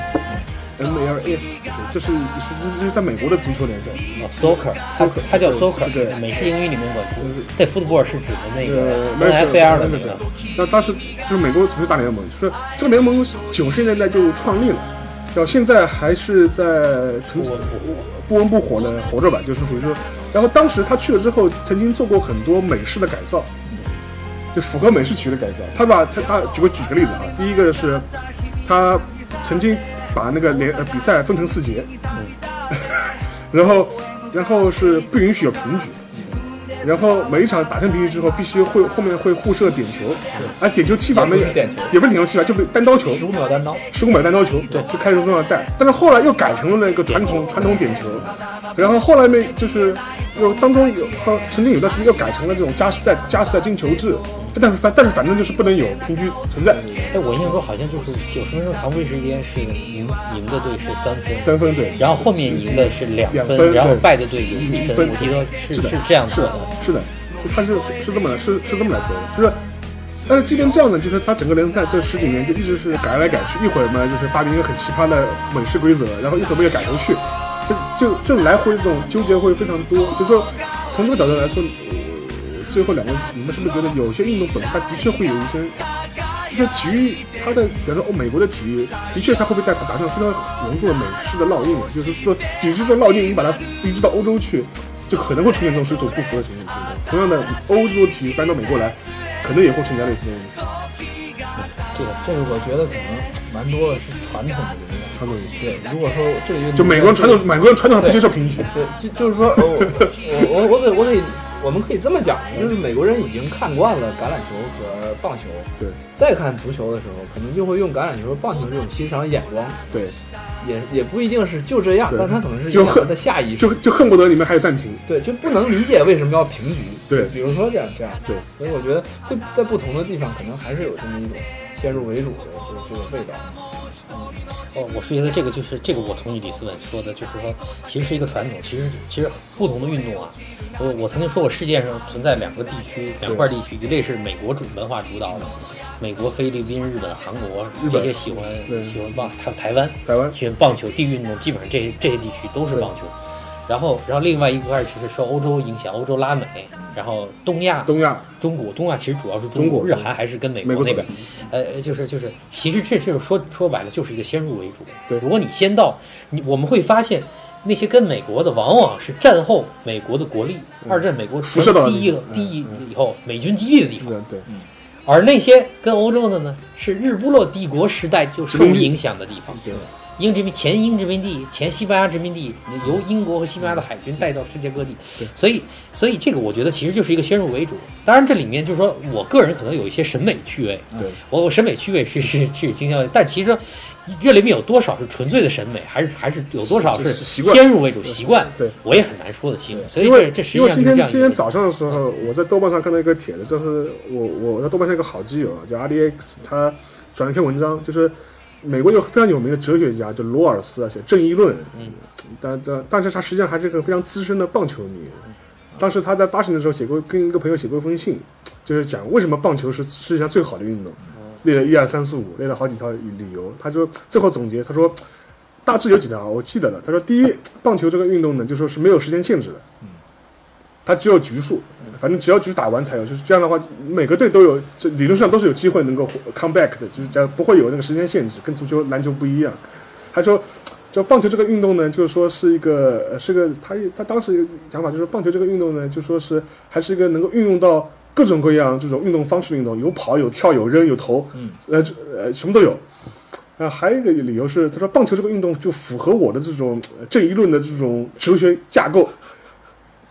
MLS，这是是这是在美国的足球联赛，哦 soccer，它它叫 soccer，对。美式英语里面管对 football 是指的那个呃 NFL 的那个。那当时就是美国足球大联盟，就是这个联盟九十年代就创立了，到现在还是在存不温不温不火的活着吧，就是属于说，然后当时他去了之后，曾经做过很多美式的改造，就符合美式体育的改造。他把他他举个举个例子啊，第一个是他曾经把那个联呃比赛分成四节，然后然后是不允许有平局。然后每一场打成平局之后，必须会后面会互射点球，啊，点球踢法呢也不是点球也不是点球踢法，就被单刀球，十五秒单刀，十五秒单刀球，对，是开始重要带，但是后来又改成了那个传统传统点球，然后后来呢，就是有当中有好曾经有段时间又改成了这种加时赛加时赛进球制，但是反但是反正就是不能有平局存在，哎，我印象中好像就是九十分钟常规时间是赢赢的队是三分，三分对，然后后面赢的是两两分然后败的队有一一分我记得是是是这样是的做的。是的，他是是是这么来是是这么来说的，就是。但是即便这样呢，就是他整个联赛这十几年就一直是改来改去，一会儿嘛就是发明一个很奇葩的美式规则，然后一会儿嘛又改回去，就就这种来回这种纠结会非常多。所以说，从这个角度来说，呃、最后两个你们是不是觉得有些运动本身它的确会有一些，就是体育它的，比方说哦美国的体育，的确它会被带打上非常浓重的美式的烙印啊，就是说，只是说烙印你把它移植到欧洲去。就可能会出现这种水土不服的情况。同样的，欧洲体育搬到美国来，可能也会存在类似的问题。这个这个我觉得可能蛮多的是传统的原因。传统对，如果说这个运动就美国人传统，美国人传统上不接受平局。对，就就是说，我我我我可我给，我们可以这么讲，就是美国人已经看惯了橄榄球和棒球，对，再看足球的时候，可能就会用橄榄球和棒球这种欣赏眼光，对，也也不一定是就这样，但他可能是就恨他的下意识，就就恨不得里面还有暂停。对，就不能理解为什么要平局，对比如说这样这样，对，所以我觉得在在不同的地方，可能还是有这么一种先入为主的这个这个味道。哦，我是觉得这个就是这个，我同意李思文说的，就是说，其实是一个传统。其实其实不同的运动啊，我我曾经说过，世界上存在两个地区，两块地区，一类是美国主文化主导的，美国、菲律宾、日本、韩国这些喜欢喜欢棒，还有台湾，台湾喜欢棒球、地域运动，基本上这些这些地区都是棒球。然后然后另外一块就是受欧洲影响，欧洲拉美，然后东亚东亚。中国东亚其实主要是中国日韩还是跟美美国国那边，呃，就是就是，其实这就是说说白了就是一个先入为主。对。如果你先到，你我们会发现那些跟美国的往往是战后美国的国力，二战美国嗯辐射到第一嗯。第一以后美军基地的地方，对对，而那些跟欧洲的呢是日不落帝国时代就受影响的地方。对英殖民前英殖民地、前西班牙殖民地，由英国和西班牙的海军带到世界各地对，所以所以这个我觉得其实就是一个先入为主。当然这里面就是说我个人可能有一些审美趣味，对我我审美趣味是 是是倾向于，但其实这里面有多少是纯粹的审美，还是还是有多少是先入为主习惯？对，我也很难说得清。所以这这实际上是这样一个天今天早上的时候，我在豆瓣上看到一个帖子，就是我我在豆瓣上一个好基友啊叫阿里 X，他转了一篇文章，就是美国有非常有名的哲学家，就罗尔斯啊，写《正义论》，嗯，但但但是他实际上还是个非常资深的棒球迷。当时他在八十年的时候写过跟一个朋友写过一封信，就是讲为什么棒球是世界上最好的运动，列了一二三四五，列了好几条理由。他说最后总结，他说大致有几条，我记得了。他说第一，棒球这个运动呢，就说是没有时间限制的，它只有局数，反正只要局打完才有。就是这样的话，每个队都有，这理论上都是有机会能够 come back 的，就是讲不会有那个时间限制，跟足球、篮球不一样。他说。就棒球这个运动呢，就是说是一个，呃，是个他他当时想法就是棒球这个运动呢，就说是还是一个能够运用到各种各样这种运动方式的运动，有跑有跳有扔有投，嗯，呃这呃什么都有。啊，还有一个理由是，他说棒球这个运动就符合我的这种呃正义论的这种哲学架构，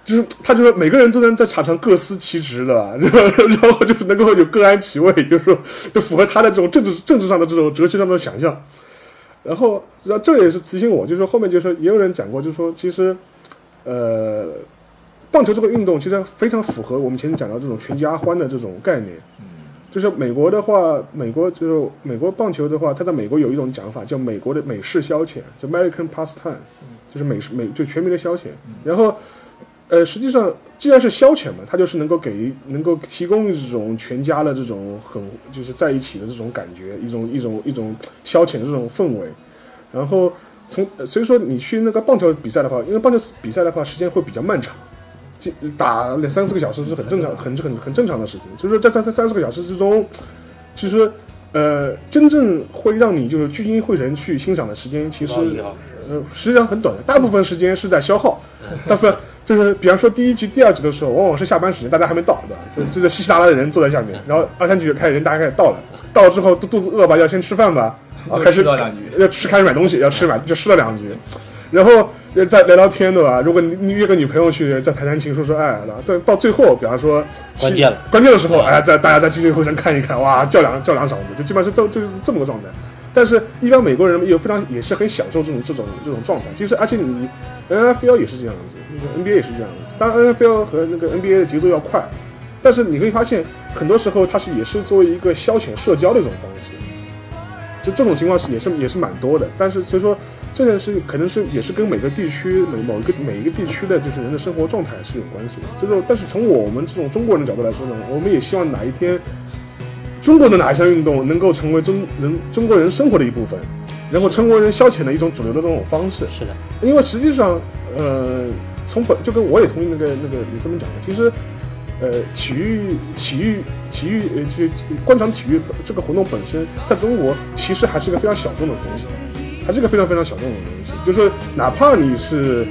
就是他就是每个人都能在场上各司其职的，然后然后就是能够有各安其位，就是说就符合他的这种政治政治上的这种哲学上的想象。然后，然后这也是提醒我，就是说后面就是说也有人讲过，就是说其实，呃，棒球这个运动其实非常符合我们前面讲到这种全家欢的这种概念。就是美国的话，美国就是美国棒球的话，它在美国有一种讲法叫美国的美式消遣，叫 American pastime，就是美式美就全民的消遣。然后，呃，实际上既然是消遣嘛，它就是能够给能够提供一种全家的这种很就是在一起的这种感觉，一种一种一种消遣的这种氛围。然后从呃所以说你去那个棒球比赛的话，因为棒球比赛的话时间会比较漫长，就打两三四个小时是很正常、很很很正常的事情。所以说在三三四个小时之中，其实呃真正会让你就是聚精会神去欣赏的时间，其实。呃，实际上很短的，大部分时间是在消耗，大部分就是比方说第一局、第二局的时候，往往是下班时间，大家还没到，对吧？就就是稀稀拉拉的人坐在下面，然后二三局开始人大家开始到了，到了之后肚肚子饿吧，要先吃饭吧，啊，开始要吃开始买东西，要吃买就吃了两局，然后呃再聊聊天，对吧？如果你你约个女朋友去，再谈谈情，说说爱，对吧？到到最后，比方说关键了，关键的时候，哎，再大家在聚聚会神看一看，哇，叫两叫两嗓子，就基本上是这就是这么个状态。但是，一般美国人又非常也是很享受这种这种这种状态。其实，而且你 NFL 也是这样子，NBA 也是这样子。当然，NFL 和那个 NBA 的节奏要快，但是你会发现，很多时候它是也是作为一个消遣社交的一种方式。就这种情况是也是也是蛮多的。但是所以说这件事可能是也是跟每个地区每某一个每一个地区的就是人的生活状态是有关系的。所以说，但是从我们这种中国人的角度来说呢，我们也希望哪一天。中国的哪一项运动能够成为中人中国人生活的一部分，然后成为人消遣的一种主流的这种方式？是的，因为实际上，呃，从本就跟我也同意那个那个李思文讲的，其实，呃，体育体育体育呃，就观赏体育这个活动本身，在中国其实还是一个非常小众的东西，还是一个非常非常小众的东西。就是，哪怕你是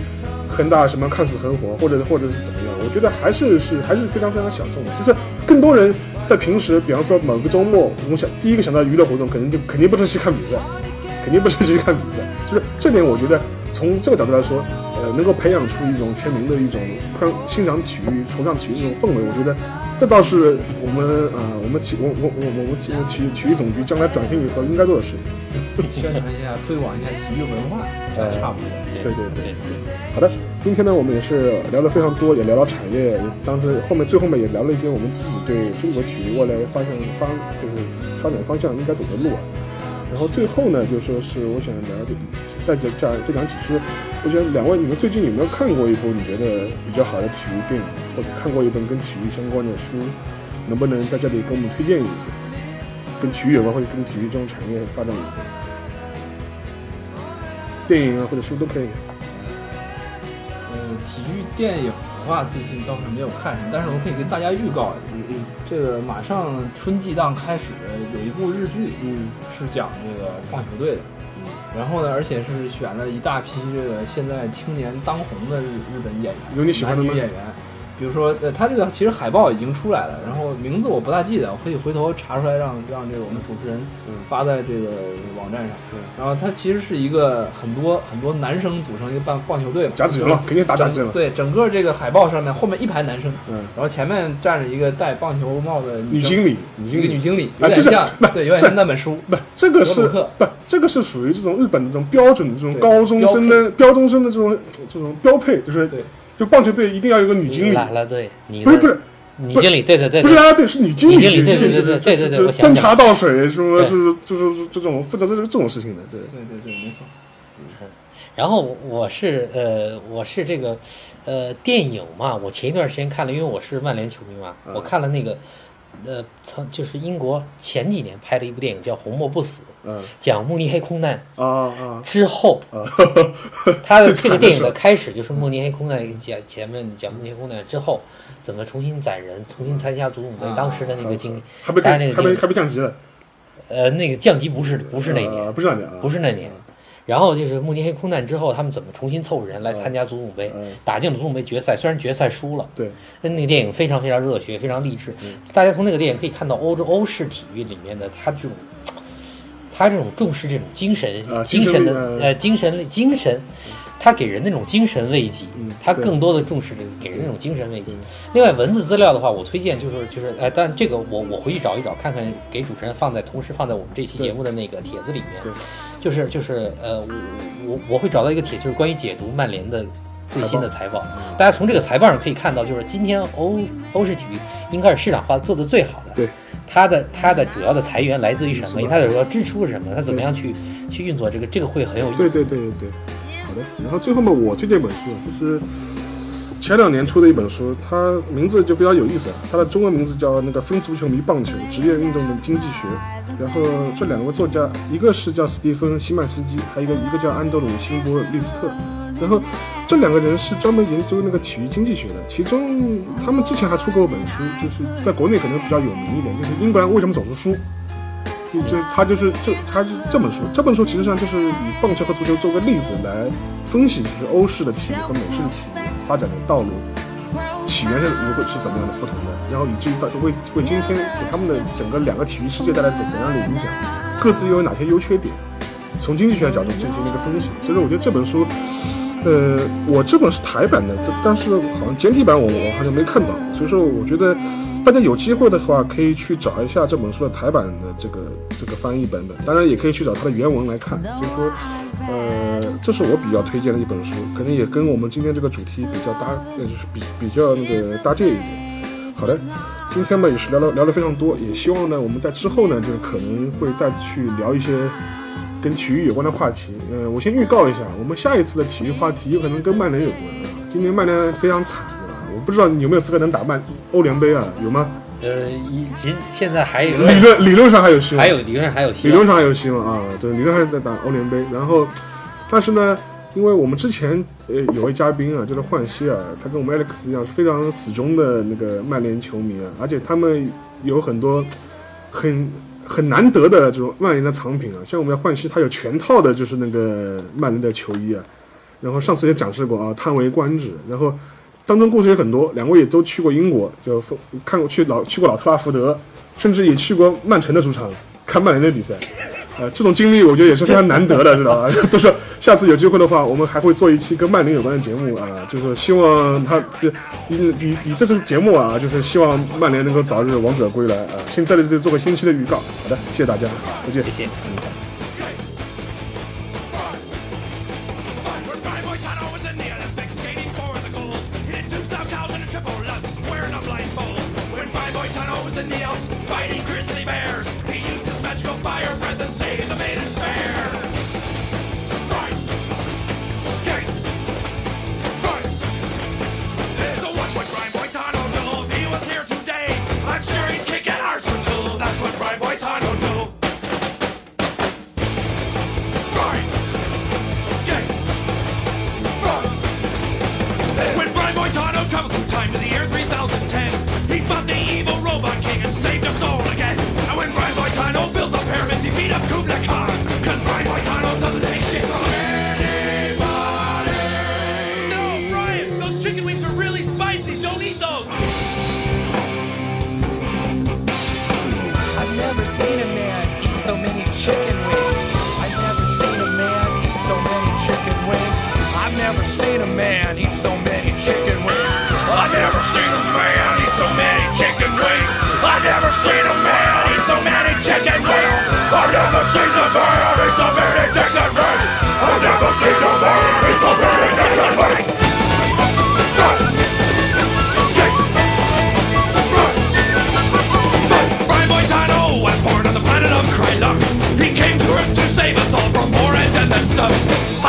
恒大什么看似很火，或者或者是怎么样，我觉得还是是还是非常非常小众的。就是更多人在平时，比方说某个周末，我们想第一个想到娱乐活动，肯定就肯定不是去看比赛，肯定不是去看比赛。就是这点，我觉得从这个角度来说，呃，能够培养出一种全民的一种观欣赏体育、崇尚体育的这种氛围，我觉得这倒是我们啊、呃，我们体我我我我们体体育体育总局将来转型以后应该做的事情。宣传一下，推广一下体育文化，差不多。对对对对。好的，今天呢，我们也是聊了非常多，也聊了产业，当时后面最后面也聊了一些我们自己对中国体育未来方向方就是发展方向应该走的路啊。然后最后呢，就说是我想聊的，再讲讲再讲几句。我觉得两位，你们最近有没有看过一部你觉得比较好的体育电影，或者看过一本跟体育相关的书？能不能在这里给我们推荐一些，跟体育有关或者跟体育这种产业发展有关？电影啊或者书都可以。嗯，体育电影的话，最近倒是没有看什么，但是我可以跟大家预告，嗯这个马上春季档开始有一部日剧，嗯是讲这个棒球队的。然后呢，而且是选了一大批这个现在青年当红的日日本演员，有你喜欢的吗演员。比如说，呃，他这个其实海报已经出来了，然后名字我不大记得，我可以回头查出来让让这个我们主持人嗯发在这个网站上。嗯然后它其实是一个很多很多男生组成一个棒棒球队嘛，甲子园了，肯定打甲子园了。对，整个这个海报上面后面一排男生，嗯，然后前面站着一个戴棒球帽的女生经理，女一经理，个女经理，有点像，不对，有点像那本书。不，这个是不，这个是属于这种日本的这种标准的这种高中生的标中生的这种这种标配，就是对就棒球队一定要有个女经理，来了，对，你不是不是。女经理，对对对对，不是啦啦队是女经理，女经理对对对对对对对端茶倒水，说对。是就是这种负责这这种事情的，对。对对对，没错。然后我是呃我是这个呃电影嘛，我前一段时间看了，因为我是曼联球迷嘛，嗯。我看了那个呃曾就是英国前几年拍的一部电影叫《红魔不死》，嗯。讲慕尼黑空难啊啊。之后，啊！他的 这个电影的开始就是慕尼黑空难讲前面讲慕尼黑空难之后怎么重新载人，重新参加足总队啊当时的那个经历，他被他那个还被电影还被降级了，呃那个降级不是不是那年，啊不是那年啊，不是那年。然后就是慕尼黑空难之后，他们怎么重新凑人来参加足总杯，嗯打进了足总杯决赛。虽然决赛输了，对，但那个电影非常非常热血，非常励志。大家从那个电影可以看到欧洲欧式体育里面的他这种，他这种重视这种精神、啊精神的精神呃呃精神精神，他给人那种精神慰藉嗯，他对更多的重视这个给人那种精神慰藉。另外文字资料的话，我推荐就是就是呃，但这个我我回去找一找，看看给主持人放在同时放在我们这期节目的那个帖子里面。就是就是呃，我我我会找到一个帖，就是关于解读曼联的最新的财报。大家从这个财报上可以看到，就是今天欧欧式体育应该是市场化做的最好的。对，它的它的主要的财源来自于什么？它的主要支出是什么？它怎么样去去运作这个？这个会很有意思。对对对对对，好的。然后最后嘛，我推荐一本书，就是前两年出的一本书，它名字就比较有意思，它的中文名字叫那个《非足球迷棒球职业运动的经济学》。然后这两个作家，一个是叫斯蒂芬·西曼斯基，还有一个一个叫安德鲁·辛波利斯特。然后这两个人是专门研究那个体育经济学的，其中他们之前还出过一本书，就是在国内可能比较有名一点，就是英格兰为什么总是输。就就他就是这他是这本书，这本书其实上就是以棒球和足球做个例子来分析，就是欧式的体育和美式的体育发展的道路，起源是如何是怎么样的不同的，然后以至于到为为今天给他们的整个两个体育世界带来怎怎样的影响，各自又有哪些优缺点，从经济学角度进行了一个分析。所以说，我觉得这本书，呃，我这本是台版的，这但是好像简体版我我好像没看到，所以说我觉得。大家有机会的话，可以去找一下这本书的台版的这个这个翻译本本，当然也可以去找它的原文来看。就是说，呃，这是我比较推荐的一本书，可能也跟我们今天这个主题比较搭，呃，就是比比较那个搭界一点。好的，今天呢也是聊了聊了非常多，也希望呢我们在之后呢，就是可能会再去聊一些跟体育有关的话题。呃，我先预告一下，我们下一次的体育话题有可能跟曼联有关啊。今年曼联非常惨。我不知道你有没有资格能打曼欧联杯啊？有吗？呃，已经现在还有理论理论上还有希望，还有理论上还有希望。理论上还有希望啊，对，理论上还在打欧联杯。然后，但是呢，因为我们之前呃有位嘉宾啊，就是焕熙啊，他跟我们 Alex 一样是非常死忠的那个曼联球迷啊，而且他们有很多很很难得的这种曼联的藏品啊，像我们要换西，他有全套的就是那个曼联的球衣啊，然后上次也展示过啊，叹为观止。然后。当中故事也很多，两位也都去过英国，就看过去老去过老特拉福德，甚至也去过曼城的主场看曼联的比赛，呃，这种经历我觉得也是非常难得的，知道吧？就是下次有机会的话，我们还会做一期跟曼联有关的节目啊，就是希望他就以以以这次节目啊，就是希望曼联能够早日王者归来啊。先在这里做个星期的预告，好的，谢谢大家，再见，谢谢。so many chicken wings. I've never seen a man eat so many chicken wings. I've never seen a man eat so many chicken wings. I've never seen a man eat so many chicken wings. I've never seen a man eat so many chicken wings. Brian Boitano was born on the planet of Krylock. He came to Earth to save us all from war and death and stuff.